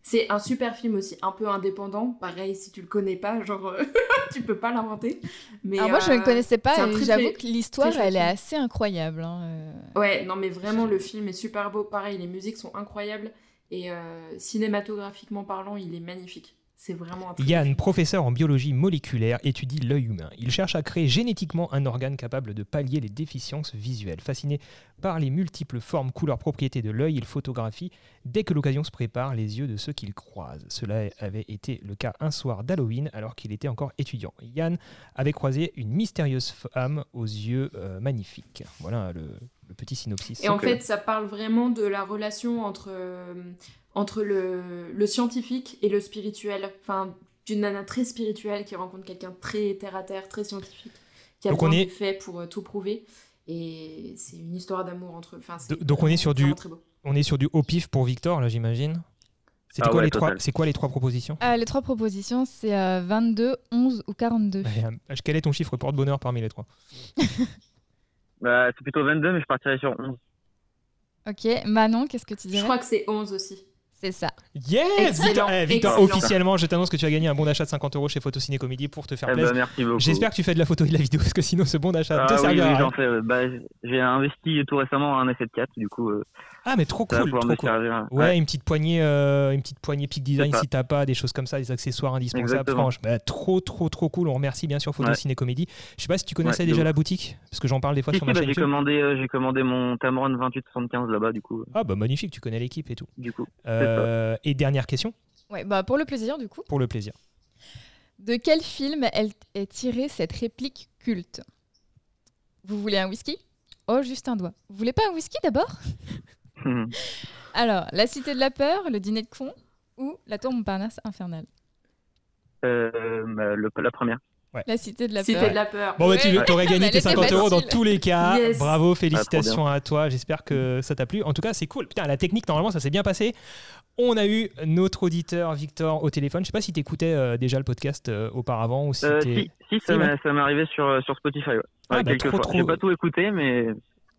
c'est un super film aussi, un peu indépendant. Pareil, si tu le connais pas, genre, euh, tu peux pas l'inventer. Mais Alors moi, je ne le connaissais pas et j'avoue que l'histoire, elle est film. assez incroyable. hein. Ouais, non, mais vraiment, le film est super beau. Pareil, les musiques sont incroyables. Et euh, cinématographiquement parlant, il est magnifique. C'est vraiment Yann, professeur en biologie moléculaire, étudie l'œil humain. Il cherche à créer génétiquement un organe capable de pallier les déficiences visuelles. Fasciné par les multiples formes, couleurs, propriétés de l'œil, il photographie dès que l'occasion se prépare les yeux de ceux qu'il croise. Cela avait été le cas un soir d'Halloween alors qu'il était encore étudiant. Yann avait croisé une mystérieuse femme aux yeux euh, magnifiques. Voilà le, le petit synopsis. Et en fait, ça parle vraiment de la relation entre, euh, entre le, le scientifique et le spirituel. Enfin, d'une nana très spirituelle qui rencontre quelqu'un très terre-à-terre, très scientifique, qui a Donc besoin on est- des faits pour euh, tout prouver. Et c'est une histoire d'amour entre eux. Enfin, c'est Do- donc on est sur du- vraiment très beau. On est sur du haut pif pour Victor, là, j'imagine. C'était Ah quoi ouais, les trois. C'est quoi les trois propositions? Ah, les trois propositions, c'est euh, 22, 11 ou 42. Euh, Quel est ton chiffre porte-bonheur parmi les trois? Bah, c'est plutôt 22, mais je partirais sur 11. Ok, Manon, qu'est-ce que tu Je dirais crois que c'est 11 aussi. C'est ça. Yes Excellent, Victor, eh, Victor, excellent. officiellement, je t'annonce que tu as gagné un bon d'achat de 50 euros chez Photociné Comédie pour te faire Eh ben, plaisir. merci beaucoup. J'espère que tu fais de la photo et de la vidéo, parce que sinon ce bon d'achat ne te Ah oui, oui, servira fais. euh, Bah, j'ai investi tout récemment en F4, du coup, euh, Ah, mais trop cool, trop cool. Ouais, une petite poignée, euh, une petite poignée Peak Design si t'as pas des choses comme ça, des accessoires indispensables. Franchement, bah, trop, trop, trop cool. On remercie bien sûr Photo Ouais. Ciné Comédie. Je sais pas si tu connaissais Ouais, déjà la boutique, parce que j'en parle des fois Si, sur si, ma bah, chaîne j'ai commandé, euh, j'ai commandé mon Tamron 2875 là-bas, du coup. Ah bah magnifique, tu connais l'équipe et tout. Du coup. Euh, et dernière question, Ouais, bah pour le plaisir, du coup. pour le plaisir. De quel film elle est tirée cette réplique culte? Vous voulez un whisky? Oh, juste un doigt. Vous voulez pas un whisky d'abord? Alors, La Cité de la Peur, Le Dîner de con ou La Tour Montparnasse infernale? Euh, bah, le- la première. La Cité de la Peur. de la peur. Bon, bah, tu Ouais. aurais gagné tes était 50 euros dans tous les cas. Yes. Bravo, félicitations Ah, à toi. J'espère que ça t'a plu. En tout cas, c'est cool. Putain, la technique, normalement, ça s'est bien passé. On a eu notre auditeur Victor au téléphone. Je sais pas si t'écoutais euh, déjà le podcast euh, auparavant ou si Euh, si, si, ça m'est arrivé sur, euh, sur Spotify. Ouais. Ah, Ouais, bah, quelques trop, pas tout écouté, mais,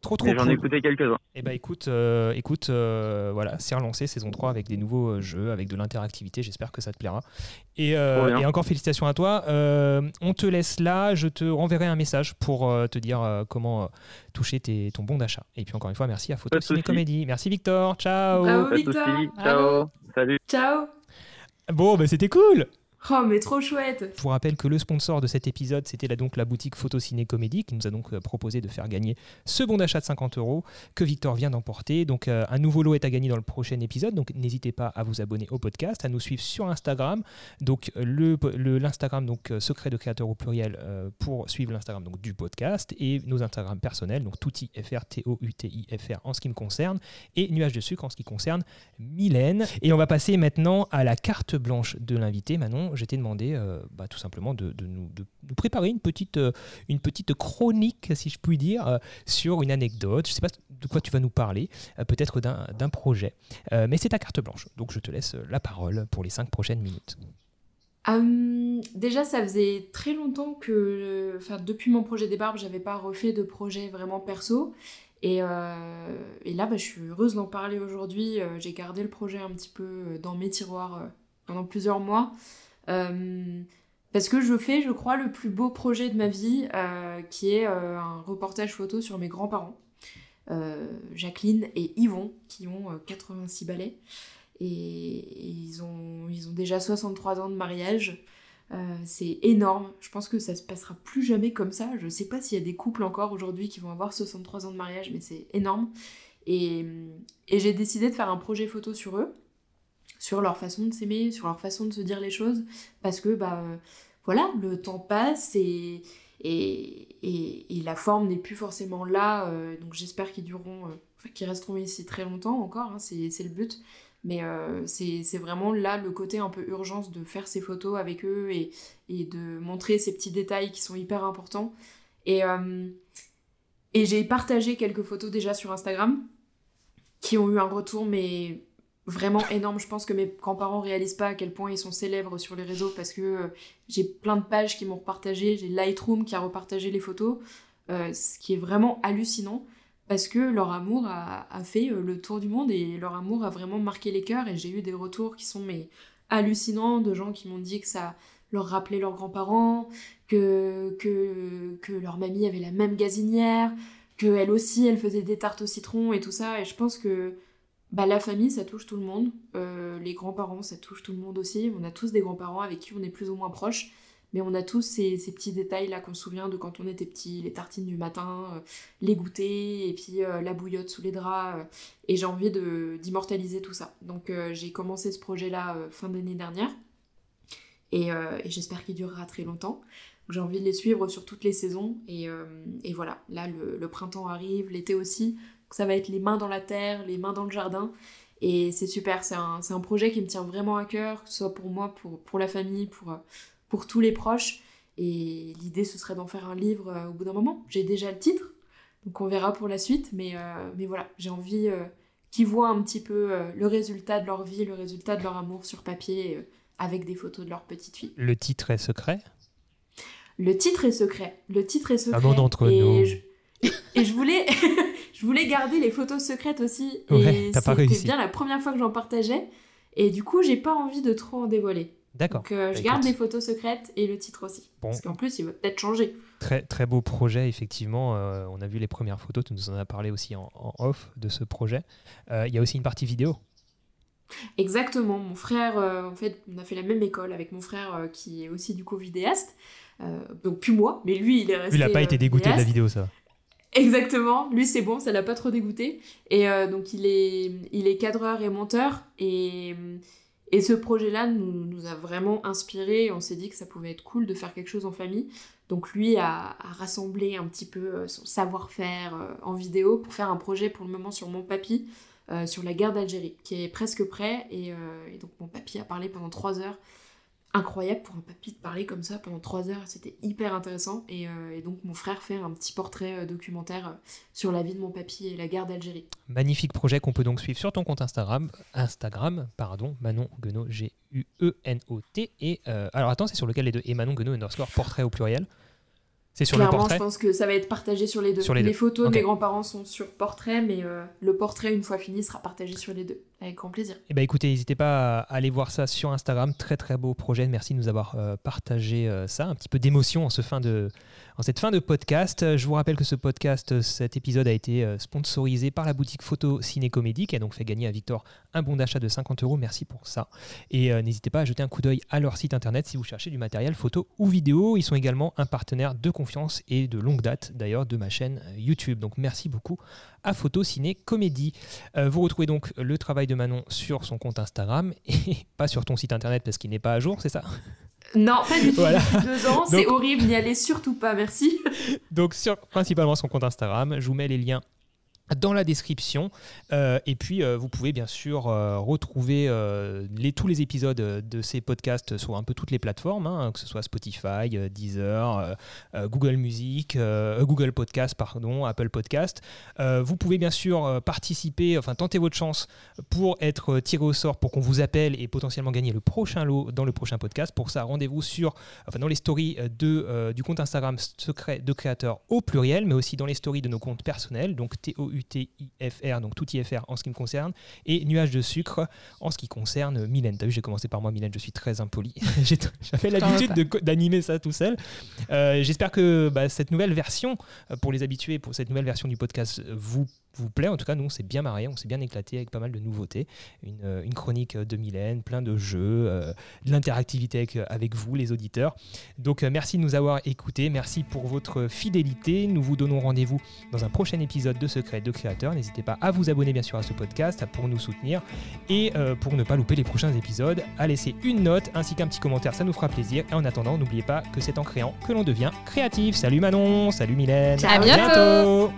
trop trop j'en ai cool. écouté quelques-uns. Eh ben écoute, euh, écoute, euh, voilà, c'est relancé saison 3 avec des nouveaux euh, jeux, avec de l'interactivité. J'espère que ça te plaira. Et, euh, encore félicitations à toi. Euh, on te laisse là. Je te renverrai un message pour euh, te dire euh, comment euh, toucher tes- ton bon d'achat. Et puis encore une fois, merci à Photo Ciné. Comédie. Merci Victor. Ciao. Bravo. Victor. Ciao. Salut. Ciao Bon, ben c'était cool. Oh, mais trop chouette Je vous rappelle que le sponsor de cet épisode, c'était donc la boutique Photo Ciné Comédie qui nous a donc euh, proposé de faire gagner ce bon d'achat de 50 euros que Victor vient d'emporter. Donc euh, un nouveau lot est à gagner dans le prochain épisode. Donc n'hésitez pas à vous abonner au podcast, à nous suivre sur Instagram. Donc euh, le le- l'Instagram donc secret de créateur au pluriel pour suivre l'Instagram du podcast et nos Instagram personnels donc touti fr t o u t i f r en ce qui me concerne et nuage de sucre en ce qui concerne Mylène. Et on va passer maintenant à la carte blanche de l'invité. Manon, je t'ai demandé euh, bah, tout simplement de, nous, préparer une petite, euh, une petite chronique, si je puis dire, euh, sur une anecdote. Je ne sais pas de quoi tu vas nous parler, euh, peut-être d'un projet. Mais c'est ta carte blanche. Donc je te laisse la parole pour les cinq prochaines minutes. Déjà, ça faisait très longtemps que, enfin, depuis mon projet des barbes, j'avais pas refait de projet vraiment perso. Et, là, bah, je suis heureuse d'en parler aujourd'hui. J'ai gardé le projet un petit peu dans mes tiroirs pendant plusieurs mois. Euh, parce que je fais, je crois, le plus beau projet de ma vie, euh, qui est euh, un reportage photo sur mes grands-parents, Jacqueline et Yvon, qui ont euh, 86 balais. Et, ils, ont, déjà 63 ans de mariage. C'est énorme. Je pense que ça se passera plus jamais comme ça. Je sais pas s'il y a des couples encore aujourd'hui qui vont avoir 63 ans de mariage, mais c'est énorme. Et j'ai décidé de faire un projet photo sur eux, sur leur façon de s'aimer, sur leur façon de se dire les choses, parce que bah euh, voilà, le temps passe et, la forme n'est plus forcément là. euh, donc j'espère qu'ils dureront, euh, qu'ils resteront ici très longtemps encore. hein, c'est le but. Mais c'est vraiment là le côté un peu urgence de faire ces photos avec eux et, de montrer ces petits détails qui sont hyper importants. Et j'ai partagé quelques photos déjà sur Instagram qui ont eu un retour, mais vraiment énorme. Je pense que mes grands-parents réalisent pas à quel point ils sont célèbres sur les réseaux parce que euh, j'ai plein de pages qui m'ont repartagé. J'ai Lightroom qui a repartagé les photos, euh, ce qui est vraiment hallucinant parce que leur amour a, fait euh, le tour du monde et leur amour a vraiment marqué les cœurs et j'ai eu des retours qui sont mais hallucinants de gens qui m'ont dit que ça leur rappelait leurs grands-parents, que, que, que leur mamie avait la même gazinière, que elle aussi elle faisait des tartes au citron et tout ça et je pense que bah, la famille ça touche tout le monde, Euh, les grands-parents ça touche tout le monde aussi, on a tous des grands-parents avec qui on est plus ou moins proches mais on a tous ces, petits détails là qu'on se souvient de quand on était petit, les tartines du matin, euh, les goûters, et puis euh, la bouillotte sous les draps. et j'ai envie d'immortaliser tout ça. Donc j'ai commencé ce projet-là fin d'année dernière. Et, j'espère qu'il durera très longtemps. J'ai envie de les suivre sur toutes les saisons. Et, voilà, là le printemps arrive, l'été aussi. Ça va être les mains dans la terre, les mains dans le jardin. Et c'est super, c'est un, un projet qui me tient vraiment à cœur, que ce soit pour moi, pour, pour la famille, pour, euh, pour tous les proches. Et l'idée, ce serait d'en faire un livre euh, au bout d'un moment. J'ai déjà le titre, donc on verra pour la suite. Mais, euh, mais voilà, j'ai envie euh, qu'ils voient un petit peu le résultat de leur vie, le résultat de leur amour sur papier, avec des photos de leur petite fille. Le titre est secret? Le titre est secret. Le titre est secret. Ah bon, d'entre nous. Je, et je voulais, je voulais garder les photos secrètes aussi. Ouais, t'as pas c'était réussi. bien la première fois que j'en partageais. Et du coup, j'ai pas envie de trop en dévoiler. D'accord. Donc, euh, Bah, je garde écoute. les photos secrètes et le titre aussi. Bon. Parce qu'en plus, il va peut-être changer. Très, très beau projet, effectivement. Euh, on a vu les premières photos, tu nous en as parlé aussi en, en off de ce projet. Euh, Il y a aussi une partie vidéo. Exactement. Mon frère, en fait, on a fait la même école avec mon frère qui est aussi du coup vidéaste. Donc, plus moi, mais lui, il est resté. Il n'a pas été dégoûté de la vidéo, ça. Exactement, lui c'est bon, ça l'a pas trop dégoûté. Et euh, donc il est, il est cadreur et monteur. Et, et ce projet-là nous, nous a vraiment inspiré. On s'est dit que ça pouvait être cool de faire quelque chose en famille. Donc lui a, rassemblé un petit peu euh, son savoir-faire euh, en vidéo pour faire un projet pour le moment sur mon papy, sur la guerre d'Algérie, qui est presque prêt. Et, et donc mon papy a parlé pendant trois heures. Incroyable pour un papy de parler comme ça pendant trois heures, c'était hyper intéressant. Et, euh, et donc mon frère fait un petit portrait euh, documentaire euh, sur la vie de mon papy et la guerre d'Algérie. Magnifique projet qu'on peut donc suivre sur ton compte Instagram, Instagram, pardon, Manon Guenot, G-U-E-N-O-T. Et alors attends, c'est sur lequel les deux? Et Manon Guenot underscore portrait au pluriel C'est sur le Clairement, portrait? je pense que ça va être partagé sur les deux. Sur les deux. photos de mes grands-parents sont sur portrait, mais le portrait, une fois fini, sera partagé sur les deux. Avec grand plaisir. Eh ben écoutez, n'hésitez pas à aller voir ça sur Instagram. Très très beau projet. Merci de nous avoir euh, partagé euh, ça. Un petit peu d'émotion en, ce fin de, en cette fin de podcast. Je vous rappelle que ce podcast, euh, cet épisode a été sponsorisé par la boutique Photo Ciné Comédie qui a donc fait gagner à Victor un bon d'achat de 50 euros. Merci pour ça. Et n'hésitez pas à jeter un coup d'œil à leur site internet si vous cherchez du matériel photo ou vidéo. Ils sont également un partenaire de confiance et de longue date d'ailleurs de ma chaîne YouTube. Donc merci beaucoup à Photo Ciné Comédie. Euh, vous retrouvez donc le travail de Manon sur son compte Instagram et pas sur ton site internet parce qu'il n'est pas à jour, c'est ça? Non, pas du tout. Voilà. Deux ans, c'est horrible. N'y allez surtout pas, merci. Donc sur principalement son compte Instagram, je vous mets les liens dans la description. Euh, et puis, euh, vous pouvez bien sûr euh, retrouver tous les épisodes de ces podcasts sur un peu toutes les plateformes, hein, que ce soit Spotify, Deezer, Google Music, Google Podcast, pardon, Apple Podcast. Vous pouvez bien sûr participer, enfin tenter votre chance pour être tiré au sort, pour qu'on vous appelle et potentiellement gagner le prochain lot dans le prochain podcast. Pour ça, rendez-vous sur, enfin dans les stories de, du compte Instagram secret de créateur au pluriel, mais aussi dans les stories de nos comptes personnels, donc T-O-U-T-I-F-R, donc tout IFR en ce qui me concerne, et Nuage de sucre en ce qui concerne Mylène. T'as vu, j'ai commencé par moi, Mylène, je suis très impoli. J'ai- J'avais l'habitude d'animer ça tout seul. Euh, J'espère que bah, cette nouvelle version, euh, pour les habitués, pour cette nouvelle version du podcast, euh, vous vous plaît. En tout cas, nous, on s'est bien marré, on s'est bien éclaté avec pas mal de nouveautés. Une, euh, une chronique de Mylène, plein de jeux, euh, de l'interactivité avec, avec vous, les auditeurs. Donc, euh, merci de nous avoir écoutés. Merci pour votre fidélité. Nous vous donnons rendez-vous dans un prochain épisode de Secret de Créateur. N'hésitez pas à vous abonner, bien sûr, à ce podcast pour nous soutenir et euh, pour ne pas louper les prochains épisodes, à laisser une note ainsi qu'un petit commentaire. Ça nous fera plaisir. Et en attendant, n'oubliez pas que c'est en créant que l'on devient créatif. Salut Manon, salut Mylène. À bientôt. bientôt